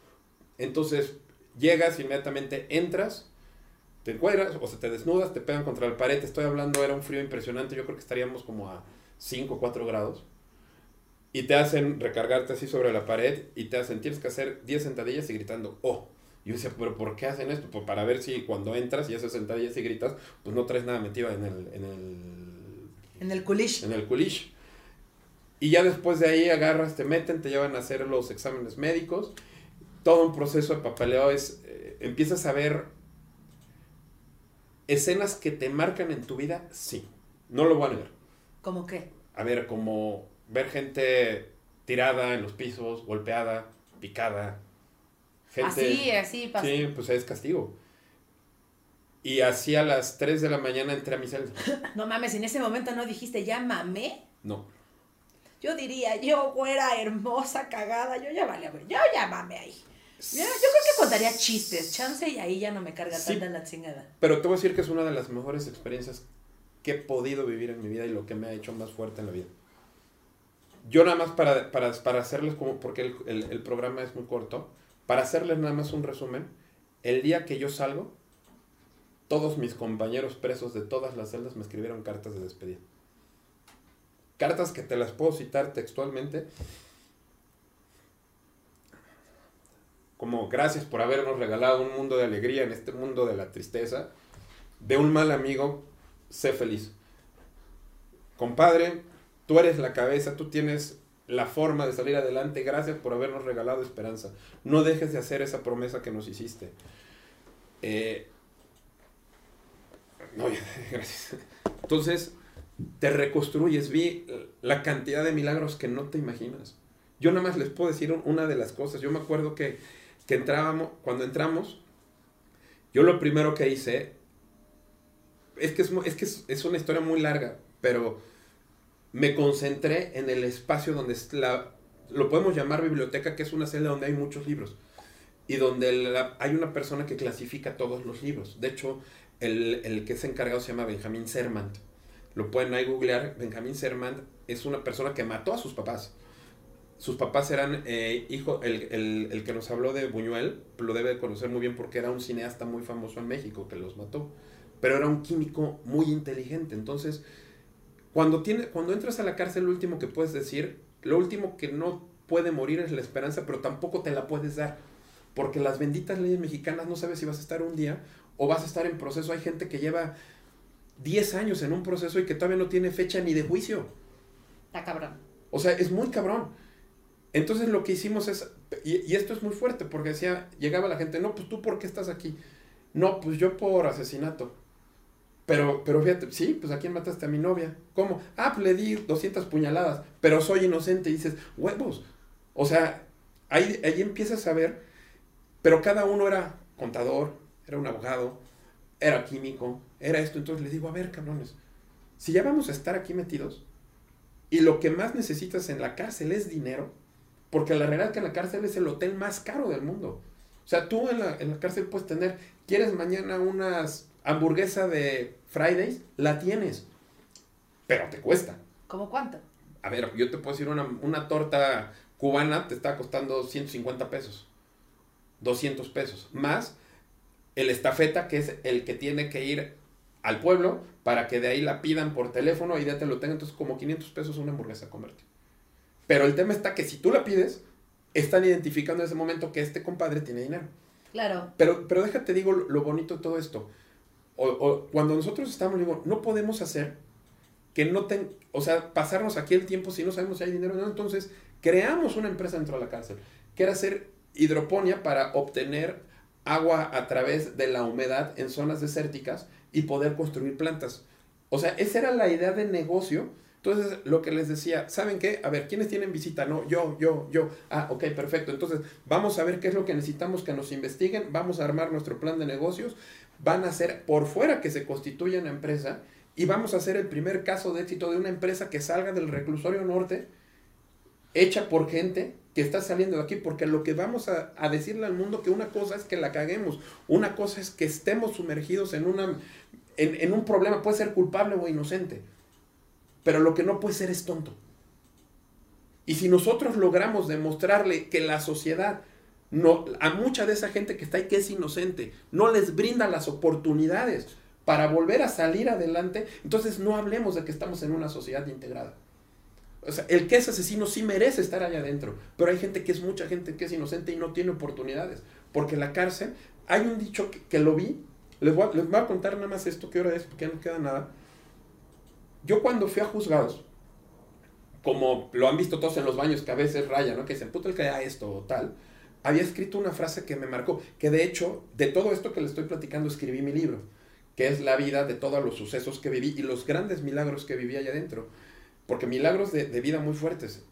Entonces, llegas, inmediatamente entras, te encuadras, o sea, te desnudas, te pegan contra la pared. Te estoy hablando, era un frío impresionante. Yo creo que estaríamos como a 5 o 4 grados. Y te hacen recargarte así sobre la pared y te hacen, tienes que hacer 10 sentadillas y gritando, oh. Y yo decía, pero ¿por qué hacen esto? Pues para ver si cuando entras y haces sentadillas y gritas, pues no traes nada metido en el, en el En el culish. en el culish. Y ya después de ahí agarras, te meten, te llevan a hacer los exámenes médicos. Todo un proceso de papeleo es, eh, empiezas a ver escenas que te marcan en tu vida, sí. No lo voy a negar. ¿Cómo qué? A ver, como ver gente tirada en los pisos, golpeada, picada. Gente, Así, así pasa. Sí, pues es castigo. Y así a las 3 de la mañana entré a mi celda. No mames, en ese momento no dijiste ya mamé. No. Yo diría, yo güera hermosa, cagada, yo ya vale. Yo ya mamé ahí. Yo, yo creo que contaría chistes, chance y ahí ya no me carga Sí. tanta la chingada. Pero te voy a decir que es una de las mejores experiencias que he podido vivir en mi vida y lo que me ha hecho más fuerte en la vida. Yo nada más para, para, para hacerles como, porque el, el- el programa es muy corto, para hacerles nada más un resumen, el día que yo salgo, todos mis compañeros presos de todas las celdas me escribieron cartas de despedida. Cartas que te las puedo citar textualmente. Como gracias por habernos regalado un mundo de alegría en este mundo de la tristeza. De un mal amigo, sé feliz. Compadre, tú eres la cabeza, tú tienes la forma de salir adelante. Gracias por habernos regalado esperanza. No dejes de hacer esa promesa que nos hiciste. Eh, no, gracias. Entonces, te reconstruyes. Vi la cantidad de milagros que no te imaginas. Yo nada más les puedo decir un- una de las cosas. Yo me acuerdo que, que entrábamos, cuando entramos, yo lo primero que hice, es que, es, que es una historia muy larga, pero me concentré en el espacio donde la, lo podemos llamar biblioteca, que es una celda donde hay muchos libros. Y donde hay una persona que clasifica todos los libros. De hecho, el, el que es encargado se llama Benjamin Sermant. lo pueden ahí googlear, Benjamín Sermant es una persona que mató a sus papás. Sus papás eran eh, hijo, el, el, el que nos habló de Buñuel, lo debe de conocer muy bien porque era un cineasta muy famoso en México que los mató. Pero era un químico muy inteligente. Entonces, cuando, tiene, cuando entras a la cárcel, lo último que puedes decir, lo último que no puede morir es la esperanza, pero tampoco te la puedes dar. Porque las benditas leyes mexicanas no sabes si vas a estar un día o vas a estar en proceso. Hay gente que lleva 10 años en un proceso y que todavía no tiene fecha ni de juicio. Está cabrón. O sea, es muy cabrón. Entonces lo que hicimos es, y, y, esto es muy fuerte, porque decía, llegaba la gente, no, pues tú por qué estás aquí. No, pues yo por asesinato. Pero, pero fíjate, sí, pues a quién mataste a mi novia. ¿Cómo? Ah, pues le di 200 puñaladas, pero soy inocente. Y dices, huevos. O sea, ahí, ahí empiezas a ver, pero cada uno era contador, era un abogado, era químico, era esto. Entonces le digo, a ver, cabrones, si ya vamos a estar aquí metidos, y lo que más necesitas en la cárcel es dinero, porque la realidad es que la cárcel es el hotel más caro del mundo. O sea, tú en la, en la cárcel puedes tener, ¿quieres mañana unas hamburguesa de Fridays? La tienes, pero te cuesta. ¿Cómo cuánto? A ver, yo te puedo decir, una, una torta cubana te está costando 150 pesos, 200 pesos, más el estafeta, que es el que tiene que ir al pueblo para que de ahí la pidan por teléfono y ya te lo tengan, entonces como 500 pesos una hamburguesa convertir. Pero el tema está que si tú la pides, están identificando en ese momento que este compadre tiene dinero. Claro. Pero, pero déjate, digo, lo bonito de todo esto. O, cuando nosotros estamos, no podemos hacer que no ten, o sea, pasarnos aquí el tiempo si no sabemos si hay dinero o no. Entonces, creamos una empresa dentro de la cárcel, que era hacer hidroponía para obtener agua a través de la humedad en zonas desérticas y poder construir plantas. O sea, esa era la idea de negocio. Entonces, lo que les decía, ¿saben qué? A ver, ¿quiénes tienen visita? No, yo, yo, yo. Ah, ok, perfecto. Entonces, vamos a ver qué es lo que necesitamos que nos investiguen, vamos a armar nuestro plan de negocios, van a ser por fuera que se constituya una empresa y vamos a hacer el primer caso de éxito de una empresa que salga del reclusorio norte, hecha por gente que está saliendo de aquí, porque lo que vamos a, a decirle al mundo que una cosa es que la caguemos, una cosa es que estemos sumergidos en una en, en, un problema, puede ser culpable o inocente, pero lo que no puede ser es tonto. Y si nosotros logramos demostrarle que la sociedad, no, a mucha de esa gente que está ahí que es inocente, no les brinda las oportunidades para volver a salir adelante, entonces no hablemos de que estamos en una sociedad integrada. O sea, el que es asesino sí merece estar allá adentro, pero hay gente que es mucha gente que es inocente y no tiene oportunidades, porque la cárcel, hay un dicho que, lo vi, les voy, a, contar nada más esto, qué hora es, porque ya no queda nada. Yo cuando fui a juzgados, como lo han visto todos en los baños, que a veces raya, ¿no? Que dicen, puto el que haya esto o tal, había escrito una frase que me marcó, que de hecho, de todo esto que le estoy platicando, escribí mi libro, que es la vida de todos los sucesos que viví y los grandes milagros que viví allá adentro, porque milagros de, de vida muy fuertes.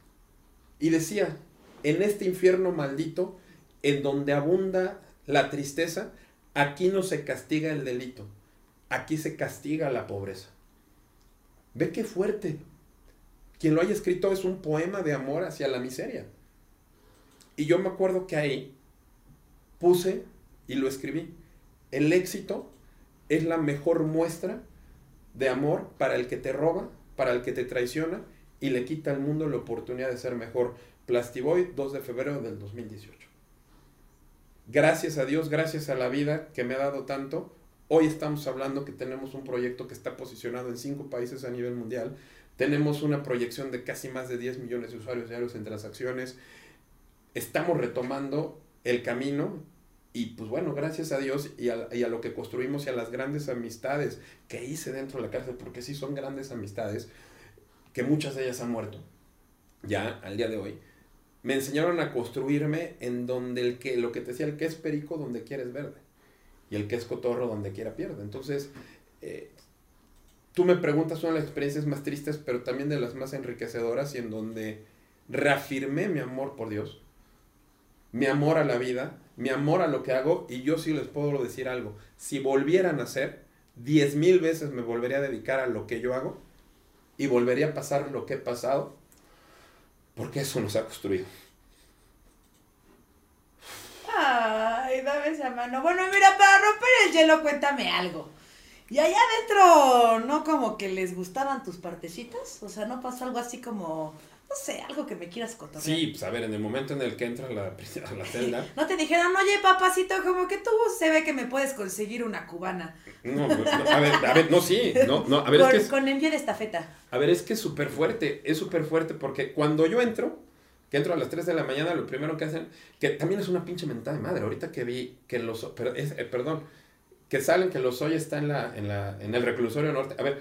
Y decía, en este infierno maldito, en donde abunda la tristeza, Aquí no se castiga el delito, aquí se castiga la pobreza. Ve qué fuerte. Quien lo haya escrito es un poema de amor hacia la miseria. Y yo me acuerdo que ahí puse y lo escribí. El éxito es la mejor muestra de amor para el que te roba, para el que te traiciona y le quita al mundo la oportunidad de ser mejor. Plastiboy, 2 de febrero del 2018 gracias a Dios, gracias a la vida que me ha dado tanto, hoy estamos hablando que tenemos un proyecto que está posicionado en cinco países a nivel mundial. Tenemos una proyección de casi más de 10 millones de usuarios diarios en transacciones. Estamos retomando el camino y pues bueno, gracias a Dios y a, y a, lo que construimos y a las grandes amistades que hice dentro de la cárcel, porque sí son grandes amistades, que muchas de ellas han muerto ya al día de hoy me enseñaron a construirme en donde el que, lo que te decía, el que es perico donde quieres verde. Y el que es cotorro donde quiera pierde. Entonces, eh, tú me preguntas una de las experiencias más tristes, pero también de las más enriquecedoras y en donde reafirmé mi amor por Dios, mi amor a la vida, mi amor a lo que hago, y yo sí les puedo decir algo. Si volvieran a hacer, diez mil veces me volvería a dedicar a lo que yo hago y volvería a pasar lo que he pasado porque eso nos ha construido. Ay, dame esa mano. Bueno, mira, para romper el hielo, cuéntame algo. Y allá adentro, ¿no como que les gustaban tus partecitas? O sea, ¿no pasó algo así como, no sé, algo que me quieras contar? Sí, pues a ver, en el momento en el que entras a la, a la celda, ¿No te dijeron, oye, papacito, como que tú se ve que me puedes conseguir una cubana? no, no, a ver, a ver, no, sí, no, no, a ver, es con, que es, con envío de estafeta. a ver, es que es súper fuerte, es súper fuerte porque cuando yo entro, que entro a las 3 de la mañana, lo primero que hacen, que también es una pinche mentada de madre, ahorita que vi que los, pero es, eh, perdón, que salen que los hoy está en la, en la, en el reclusorio norte, a ver,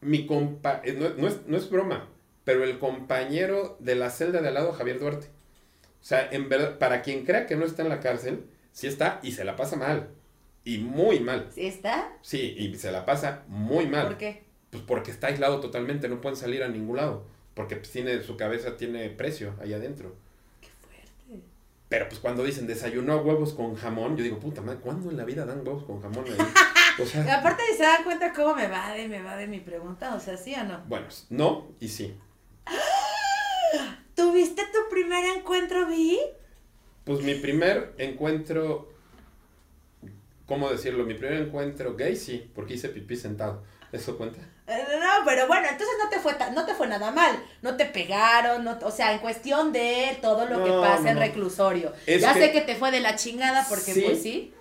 mi compa, eh, no, no es, no es broma, pero el compañero de la celda de al lado, Javier Duarte, o sea, en verdad, para quien crea que no está en la cárcel, sí está y se la pasa mal, y muy mal, ¿Sí está? sí, y se la pasa muy mal. ¿Por qué? Pues porque está aislado totalmente, no pueden salir a ningún lado. Porque pues, tiene, su cabeza tiene precio ahí adentro. Qué fuerte. Pero pues cuando dicen desayunó huevos con jamón, yo digo, puta madre, ¿cuándo en la vida dan huevos con jamón ahí? O Y sea, aparte se dan cuenta cómo me va de, me va de mi pregunta, o sea, ¿sí o no? bueno, no y sí. ¿Tuviste tu primer encuentro, Vi? Pues mi primer encuentro, ¿cómo decirlo? Mi primer encuentro gay, sí, porque hice pipí sentado. ¿Eso cuenta? Eh, No, pero bueno, entonces no te fue no te fue nada mal. No te pegaron, no, o sea, en cuestión de todo lo que pasa no, en reclusorio. Es ya que- sé que te fue de la chingada porque Sí. pues sí.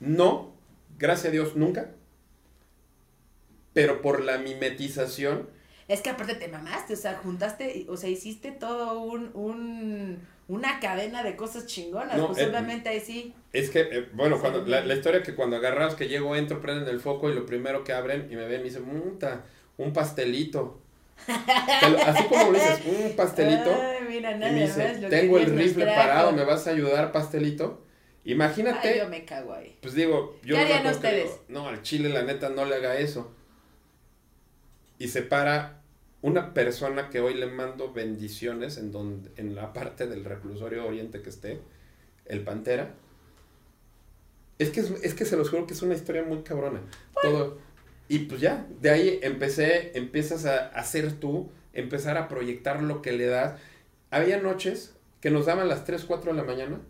No, gracias a Dios, nunca. Pero por la mimetización, Es que aparte te mamaste, o sea, juntaste, y- o sea, hiciste todo un, un una cadena de cosas chingonas. No, pues eh, obviamente ahí sí. Es que, eh, bueno, Sí, cuando la, la historia que cuando agarras que llego, entro, prenden el foco y lo primero que abren y me ven, me dicen, puta, un pastelito. Lo- así como le dices, un pastelito. Ay, mira, y nada me más dice, lo tengo el rifle parado, ¿me vas a ayudar, pastelito? Imagínate, Ay, yo me cago ahí. pues digo, yo ¿Qué no me harían ustedes? digo, no, al chile la neta no le haga eso. Y se para una persona que hoy le mando bendiciones en donde en la parte del reclusorio oriente que esté, el Pantera. Es que, es, es que se los juro que es una historia muy cabrona. Todo. Y pues ya, de ahí empecé, empiezas a hacer tú, empezar a proyectar lo que le das. Había noches que nos daban las 3, 4 de la mañana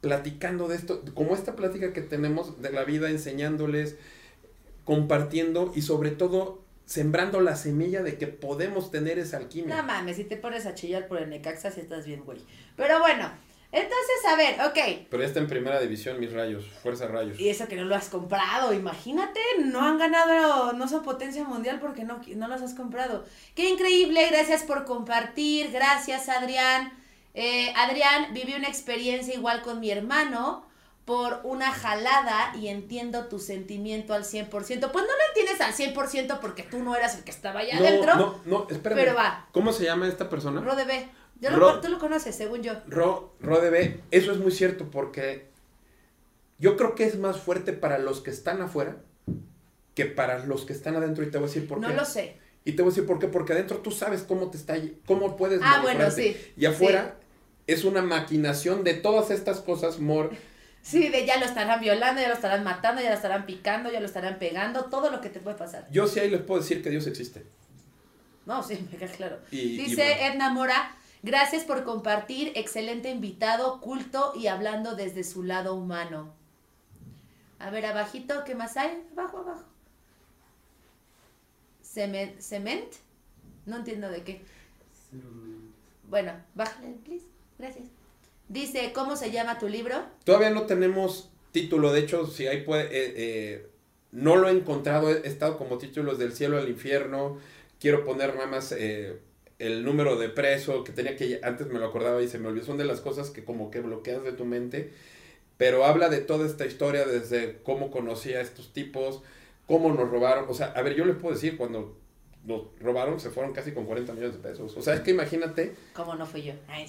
platicando de esto, como esta plática que tenemos de la vida, enseñándoles, compartiendo y sobre todo sembrando la semilla de que podemos tener esa alquimia. No mames, si te pones a chillar por el Necaxa, si estás bien, güey. Pero bueno, entonces, a ver, ok. Pero ya está en primera división, mis rayos, fuerza rayos. Y eso que no lo has comprado, imagínate, no han ganado, no son potencia mundial porque no, no los has comprado. Qué increíble, gracias por compartir, gracias Adrián. Eh, Adrián, viví una experiencia igual con mi hermano por una jalada y entiendo tu sentimiento al 100%. Pues no lo entiendes al 100% porque tú no eras el que estaba allá no, adentro. no, no, espérame. pero va. ¿Cómo se llama esta persona? Ro de B. Yo lo- Ro- tú lo conoces, según yo. Ro, Rodebe, eso es muy cierto porque yo creo que es más fuerte para los que están afuera que para los que están adentro y te voy a decir por No qué. lo sé. Y te voy a decir por qué, porque adentro tú sabes cómo te está, cómo puedes Ah, bueno, sí, Y afuera es una maquinación de todas estas cosas, Mor. Sí, de ya lo estarán violando, ya lo estarán matando, ya lo estarán picando, ya lo estarán pegando, todo lo que te puede pasar. Yo sí ahí les puedo decir que Dios existe. No, sí, me queda claro. Y- y Dice bueno. Edna Mora, gracias por compartir, excelente invitado, culto y hablando desde su lado humano. A ver, abajito, ¿qué más hay? Abajo, abajo. Cement, cement? No entiendo de qué. Bueno, bájale, please. Gracias. Dice, ¿cómo se llama tu libro? Todavía no tenemos título, de hecho, si ahí puede, eh, eh, no lo he encontrado, he estado como títulos del cielo al infierno, quiero poner nada más eh, el número de preso, que tenía que, antes me lo acordaba y se me olvidó, son de las cosas que como que bloqueas de tu mente, pero habla de toda esta historia, desde cómo conocí a estos tipos, cómo nos robaron, o sea, a ver, yo les puedo decir, cuando nos robaron se fueron casi con 40 millones de pesos, o sea, es que imagínate ¿Cómo no fui yo? Ay.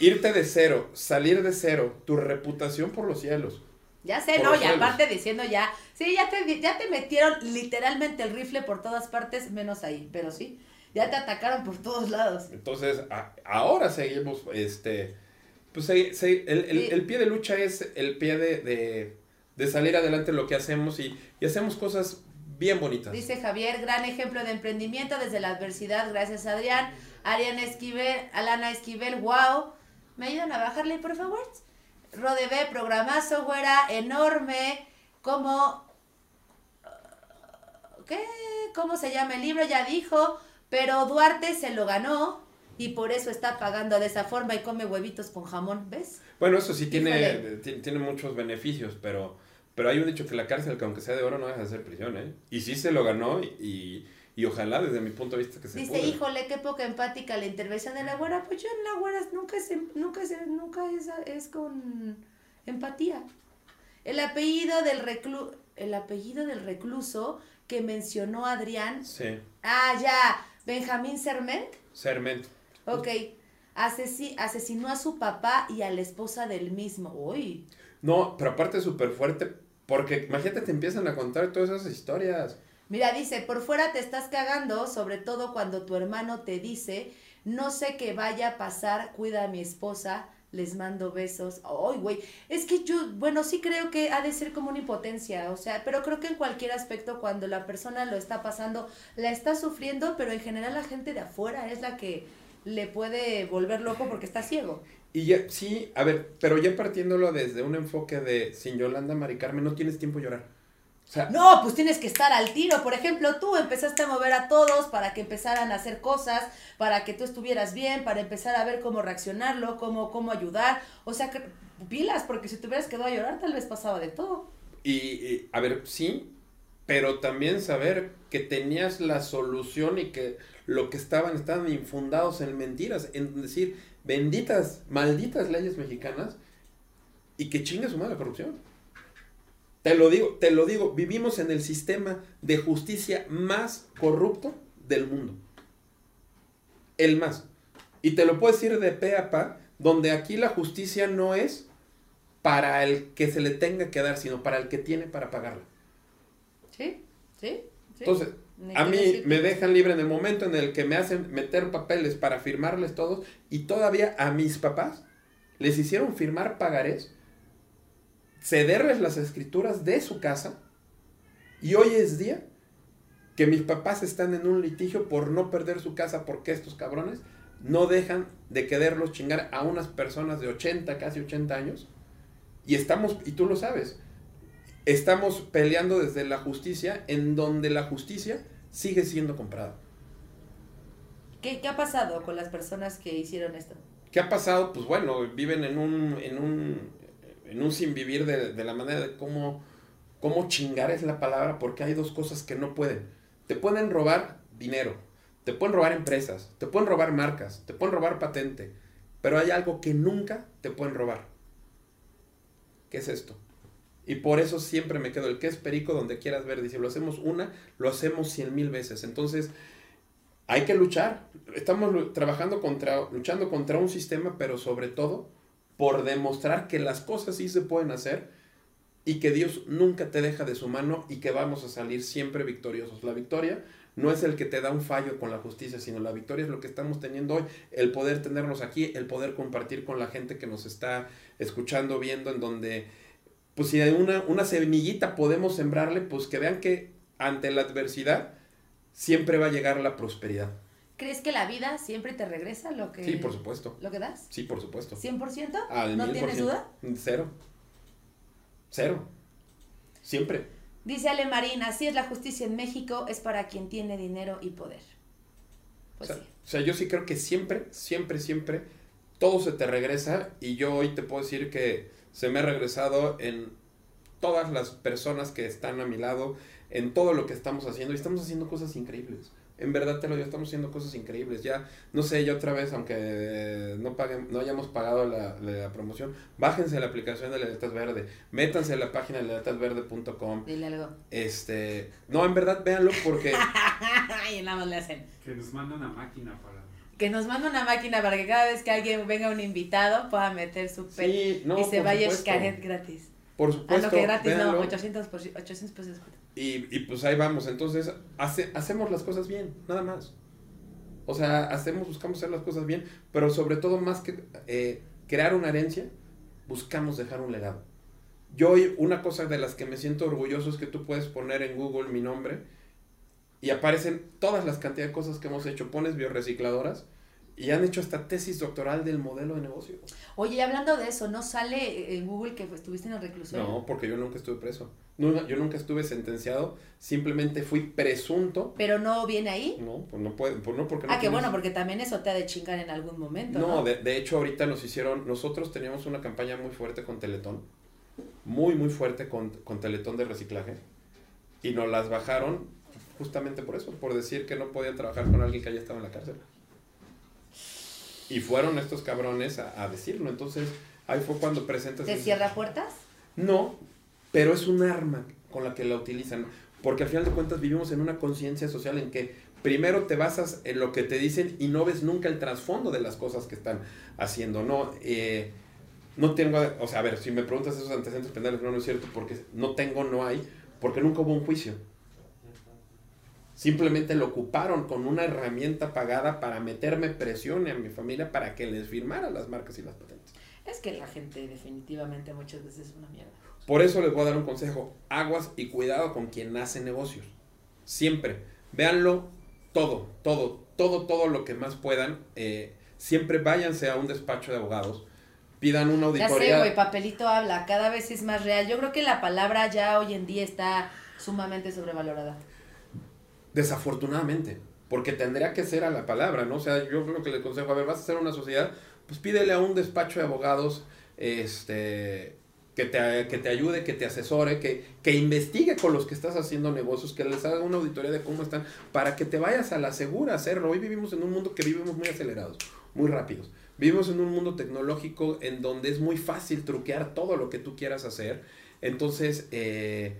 Irte de cero, salir de cero, tu reputación por los cielos. Ya sé, Por no, y cielos. aparte diciendo ya, sí, ya te, ya te metieron literalmente el rifle por todas partes, menos ahí, pero sí, ya te atacaron por todos lados. Entonces, a- ahora seguimos, este, pues se- se- el, el- Sí. el pie de lucha es el pie de, de, de salir adelante lo que hacemos y, y hacemos cosas bien bonitas. Dice Javier, gran ejemplo de emprendimiento desde la adversidad, gracias Adrián. Ariana Esquivel, Alana Esquivel, wow. ¿Me ayudan a bajarle, por favor? Rodebe, programazo, güera, enorme, como... ¿qué? ¿Cómo se llama el libro? Ya dijo, pero Duarte se lo ganó y por eso está pagando de esa forma y come huevitos con jamón, ¿ves? Bueno, eso sí tiene, tiene muchos beneficios, pero, pero hay un dicho que la cárcel, que aunque sea de oro, no deja de ser prisión, ¿eh? Y sí se lo ganó y, y ojalá desde mi punto de vista que se Dice, pudra. híjole, qué poca empática la intervención de la güera. Pues yo en la güera nunca es, em- nunca es, nunca es, es con empatía. El apellido del reclu el apellido del recluso que mencionó Adrián. Sí, Ah, ya, Benjamín Serment. serment. Ok. Asesi- asesinó a su papá y a la esposa del mismo. Uy. No, pero aparte súper fuerte, porque imagínate, te empiezan a contar todas esas historias. Mira, dice, por fuera te estás cagando, sobre todo cuando tu hermano te dice, no sé qué vaya a pasar, cuida a mi esposa, les mando besos. Ay, güey, es que yo, bueno, sí creo que ha de ser como una impotencia, o sea, pero creo que en cualquier aspecto cuando la persona lo está pasando, la está sufriendo, pero en general la gente de afuera es la que le puede volver loco porque está ciego. Y ya, sí, a ver, pero ya partiéndolo desde un enfoque de sin Yolanda Mari Carmen, no tienes tiempo de llorar. O sea, No, pues tienes que estar al tiro. Por ejemplo, tú empezaste a mover a todos para que empezaran a hacer cosas, para que tú estuvieras bien, para empezar a ver cómo reaccionarlo, cómo, cómo ayudar. O sea, que pilas, porque si te hubieras quedado a llorar, tal vez pasaba de todo. Y, y, a ver, sí, pero también saber que tenías la solución y que lo que estaban estaban infundados en mentiras, en decir benditas, malditas leyes mexicanas y que chingue su madre la corrupción. Te lo digo, te lo digo, vivimos en el sistema de justicia más corrupto del mundo. El más. Y te lo puedo decir de pe a pa, donde aquí la justicia no es para el que se le tenga que dar, sino para el que tiene para pagarla. ¿Sí? ¿Sí? ¿Sí? Entonces, a mí decirte. me dejan libre en el momento en el que me hacen meter papeles para firmarles todos y todavía a mis papás les hicieron firmar pagarés, cederles las escrituras de su casa y hoy es día que mis papás están en un litigio por no perder su casa porque estos cabrones no dejan de quererlos chingar a unas personas de 80, casi 80 años y estamos, y tú lo sabes, estamos peleando desde la justicia en donde la justicia sigue siendo comprada. ¿Qué, ¿Qué ha pasado con las personas que hicieron esto? ¿Qué ha pasado? Pues bueno, viven en un, en un, en un sin vivir de, de la manera de cómo, cómo chingar es la palabra, porque hay dos cosas que no pueden. Te pueden robar dinero, te pueden robar empresas, te pueden robar marcas, te pueden robar patente, pero hay algo que nunca te pueden robar. ¿Qué es esto? Y por eso siempre me quedo el que es perico donde quieras ver. Dice, lo hacemos una, lo hacemos cien mil veces. Entonces, hay que luchar. Estamos trabajando contra, luchando contra un sistema, pero sobre todo por demostrar que las cosas sí se pueden hacer y que Dios nunca te deja de su mano y que vamos a salir siempre victoriosos. La victoria no es el que te da un fallo con la justicia, sino la victoria es lo que estamos teniendo hoy, el poder tenernos aquí, el poder compartir con la gente que nos está escuchando, viendo, en donde, pues si una, una semillita podemos sembrarle, pues que vean que ante la adversidad siempre va a llegar la prosperidad. ¿Crees que la vida siempre te regresa lo que, Sí, por supuesto. lo que das? Sí, por supuesto. ¿100%? Al ¿No mil por tienes ciento. duda? Cero. Cero. Siempre. Dice Ale Marín, así es la justicia en México, es para quien tiene dinero y poder. Pues o, sea, sí. o sea, yo sí creo que siempre, siempre, siempre todo se te regresa y yo hoy te puedo decir que se me ha regresado en todas las personas que están a mi lado, en todo lo que estamos haciendo y estamos haciendo cosas increíbles. En verdad te lo digo, estamos haciendo cosas increíbles. Ya, no sé, ya otra vez, aunque eh, no paguen, no hayamos pagado la, la promoción, bájense la aplicación de Letras Verde, métanse a la página de letrasverde.com. Dile algo. Este, no, en verdad, véanlo porque Ay, nada más le hacen. Que nos manda una máquina para. Que nos manda una máquina para que cada vez que alguien venga un invitado pueda meter su pet Sí, no, y se vaya a gratis. Por Ah, supuesto, no, que gratis véanlo. no, 800, por, 800 pesos. Y, y pues ahí vamos, entonces hace, hacemos las cosas bien, nada más. O sea, hacemos, buscamos hacer las cosas bien, pero sobre todo más que eh, crear una herencia, buscamos dejar un legado. Yo una cosa de las que me siento orgulloso es que tú puedes poner en Google mi nombre y aparecen todas las cantidades de cosas que hemos hecho. Pones biorecicladoras y han hecho esta tesis doctoral del modelo de negocio. Oye, y hablando de eso, ¿no sale en Google que estuviste en el reclusorio? No, porque yo nunca estuve preso. No, yo nunca estuve sentenciado, simplemente fui presunto. ¿Pero no viene ahí? No, pues no puede, pues no porque no Ah, que bueno, porque también eso te ha de chingar en algún momento, ¿no? No, de, de hecho ahorita nos hicieron, nosotros teníamos una campaña muy fuerte con Teletón, muy muy fuerte con, con Teletón de reciclaje, y nos las bajaron justamente por eso, por decir que no podían trabajar con alguien que haya estado en la cárcel. Y fueron estos cabrones a, a decirlo, entonces ahí fue cuando presentas... ¿Te cierra puertas? No, pero es un arma con la que la utilizan. Porque al final de cuentas vivimos en una conciencia social en que primero te basas en lo que te dicen y no ves nunca el trasfondo de las cosas que están haciendo. No, eh, no tengo, o sea, a ver, si me preguntas esos antecedentes penales, no, no es cierto, porque no tengo, no hay, porque nunca hubo un juicio. Simplemente lo ocuparon con una herramienta pagada para meterme presión a mi familia para que les firmara las marcas y las patentes. Es que la gente definitivamente muchas veces es una mierda. Por eso les voy a dar un consejo. Aguas y cuidado con quien hace negocios. Siempre. Véanlo todo, todo, todo, todo lo que más puedan. Eh, siempre váyanse a un despacho de abogados. Pidan una Ya sé, auditoría. güey, papelito habla, cada vez es más real. Yo creo que la palabra ya hoy en día está sumamente sobrevalorada. Desafortunadamente. Porque tendría que ser a la palabra, ¿no? O sea, yo lo que le aconsejo, a ver, vas a hacer una sociedad, pues pídele a un despacho de abogados, este, que te, que te ayude, que te asesore, que, que investigue con los que estás haciendo negocios, que les haga una auditoría de cómo están, para que te vayas a la segura a hacerlo. Hoy vivimos en un mundo que vivimos muy acelerados, muy rápidos. Vivimos en un mundo tecnológico en donde es muy fácil truquear todo lo que tú quieras hacer. Entonces, eh,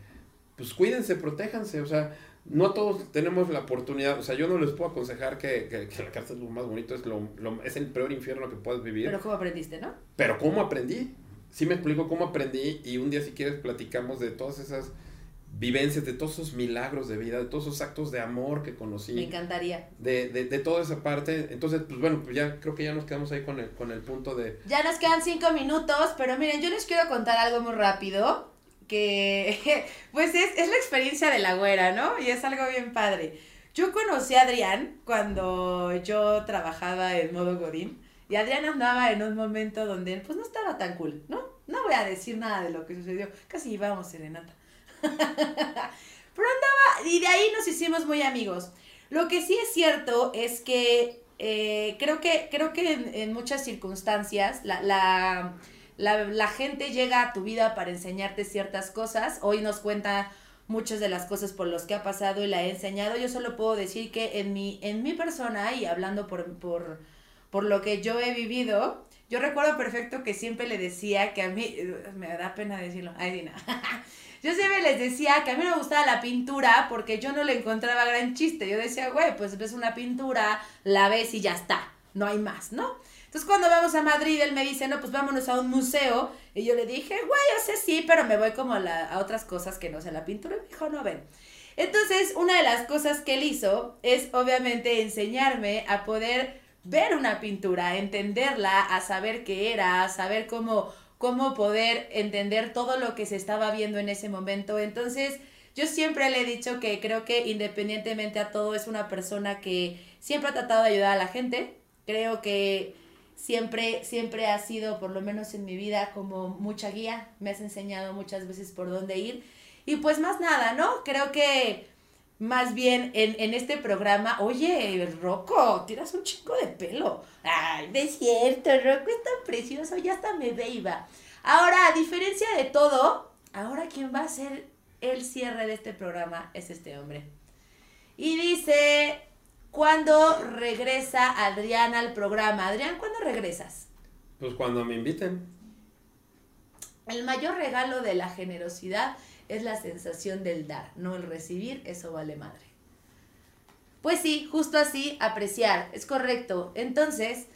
pues cuídense, protéjanse, o sea, no todos tenemos la oportunidad, o sea, yo no les puedo aconsejar que, que- que la cárcel es lo más bonito, es, lo, lo- es el peor infierno que puedes vivir. Pero ¿cómo aprendiste, no? Pero ¿cómo aprendí? Sí me explico cómo aprendí y un día si quieres platicamos de todas esas vivencias, de todos esos milagros de vida, de todos esos actos de amor que Me conocí, encantaría. de, de, de toda esa parte. Entonces, pues bueno, pues ya creo que ya nos quedamos ahí con el, con el punto de... Ya nos quedan cinco minutos, pero miren, yo les quiero contar algo muy rápido, que pues es, es la experiencia de la güera, ¿no? Y es algo bien padre. Yo conocí a Adrián cuando yo trabajaba en modo Godín, y Adrián andaba en un momento donde pues no estaba tan cool, ¿no? No voy a decir nada de lo que sucedió, casi llevábamos serenata. Pero andaba, y de ahí nos hicimos muy amigos. Lo que sí es cierto es que eh, creo que, creo que en, en muchas circunstancias la, la, la, la gente llega a tu vida para enseñarte ciertas cosas. Hoy nos cuenta muchas de las cosas por las que ha pasado y la he enseñado. Yo solo puedo decir que en mi, en mi persona y hablando por, por, por lo que yo he vivido, yo recuerdo perfecto que siempre le decía que a mí, me da pena decirlo, ay Dina, yo siempre les decía que a mí me gustaba la pintura porque yo no le encontraba gran chiste. Yo decía, güey, pues ves una pintura, la ves y ya está, no hay más, ¿no? Entonces cuando vamos a Madrid, él me dice, no, pues vámonos a un museo. Y yo le dije, güey, yo sé sí, pero me voy como a, la- a otras cosas que no sé la pintura. Y me dijo, no, ven. Entonces, una de las cosas que él hizo es obviamente enseñarme a poder ver una pintura, entenderla, a saber qué era, a saber cómo, cómo poder entender todo lo que se estaba viendo en ese momento. Entonces, yo siempre le he dicho que creo que independientemente a todo es una persona que siempre ha tratado de ayudar a la gente. Creo que siempre, siempre ha sido, por lo menos en mi vida, como mucha guía. Me has enseñado muchas veces por dónde ir. Y pues más nada, ¿no? Creo que más bien en, en este programa, oye, Rocco, tiras un chingo de pelo. Ay, de cierto, Rocco es tan precioso, ya hasta me va. Ahora, a diferencia de todo, ahora quien va a hacer el cierre de este programa es este hombre. Y dice, ¿cuándo regresa Adrián al programa? Adrián, ¿cuándo regresas? Pues cuando me inviten. El mayor regalo de la generosidad es la sensación del dar, no el recibir, eso vale madre. Pues sí, justo así, apreciar, es correcto. Entonces,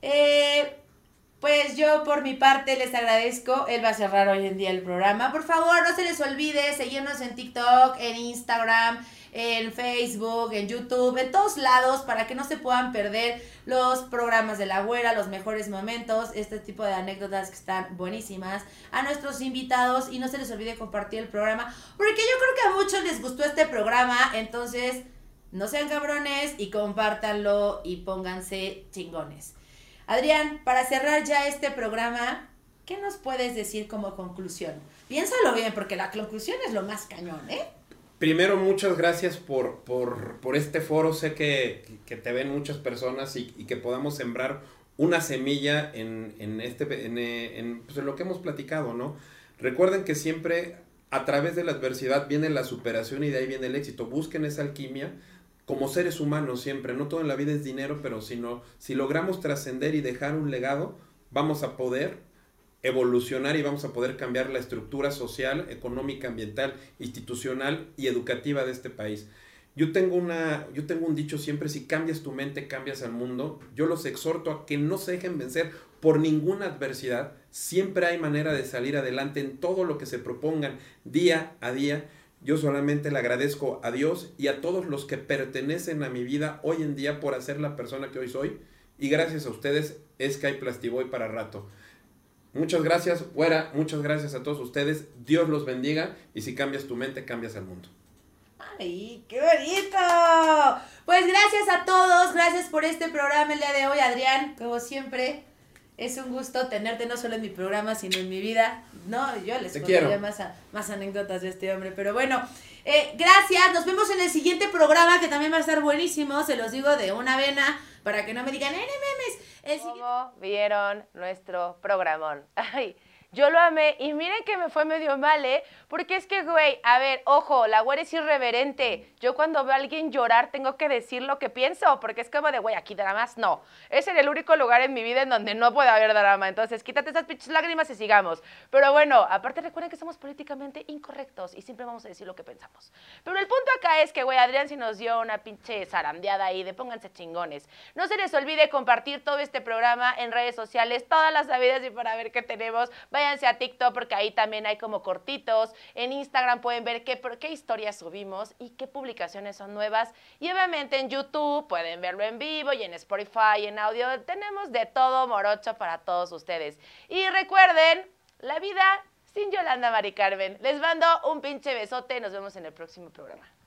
eh, pues yo por mi parte les agradezco. Él va a cerrar hoy en día el programa. Por favor, no se les olvide seguirnos en TikTok, en Instagram, en Facebook, en YouTube, en todos lados para que no se puedan perder los programas de la güera, los mejores momentos, este tipo de anécdotas que están buenísimas, a nuestros invitados y no se les olvide compartir el programa, porque yo creo que a muchos les gustó este programa, entonces No sean cabrones y compártanlo y pónganse chingones. Adrián, para cerrar ya este programa, ¿qué nos puedes decir como conclusión? Piénsalo bien, porque la conclusión es lo más cañón, ¿eh? Primero, muchas gracias por, por, por este foro. Sé que, que te ven muchas personas y, que podamos sembrar una semilla en, en este, en, eh, en, pues, en lo que hemos platicado, ¿no? Recuerden que siempre a través de la adversidad viene la superación y de ahí viene el éxito. Busquen esa alquimia como seres humanos siempre. No todo en la vida es dinero, pero sino, si logramos trascender y dejar un legado, vamos a poder evolucionar y vamos a poder cambiar la estructura social, económica, ambiental, institucional y educativa de este país. Yo tengo, una, yo tengo un dicho siempre, si cambias tu mente, cambias al mundo. Yo los exhorto a que no se dejen vencer por ninguna adversidad. Siempre hay manera de salir adelante en todo lo que se propongan día a día. Yo solamente le agradezco a Dios y a todos los que pertenecen a mi vida hoy en día por hacer la persona que hoy soy. Y gracias a ustedes es que hay Plastiboy para rato. Muchas gracias, fuera, muchas gracias a todos ustedes. Dios los bendiga y si cambias tu mente, cambias el mundo. ¡Ay, qué bonito! Pues gracias a todos, gracias por este programa el día de hoy, Adrián. Como siempre, es un gusto tenerte no solo en mi programa, sino en mi vida. No, yo les contaría más, a- más anécdotas de este hombre, pero bueno. eh, gracias, nos vemos en el siguiente programa que también va a estar buenísimo, se los digo de una vena, para que no me digan, ¡eh, memes! El ¿Cómo vieron nuestro programón? Ay, yo lo amé y miren que me fue medio mal, ¿eh? Porque es que, güey, a ver, ojo, la güera es irreverente. Yo cuando veo a alguien llorar tengo que decir lo que pienso, porque es como de, güey, aquí dramas, no. Es en el único lugar en mi vida en donde no puede haber drama. Entonces, quítate esas pinches lágrimas y sigamos. Pero bueno, aparte recuerden que somos políticamente incorrectos y siempre vamos a decir lo que pensamos. Pero el punto acá es que, güey, Adrián sí nos dio una pinche zarandeada ahí de pónganse chingones. No se les olvide compartir todo este programa en redes sociales, todas las sabidas y para ver qué tenemos. Váyanse a TikTok porque ahí también hay como cortitos. En Instagram pueden ver qué, qué historias subimos y qué publicaciones son nuevas. Y obviamente en YouTube pueden verlo en vivo y en Spotify, en audio. Tenemos de todo morocho para todos ustedes. Y recuerden, la vida sin Yolanda Mari Carmen. Les mando un pinche besote. Nos vemos en el próximo programa.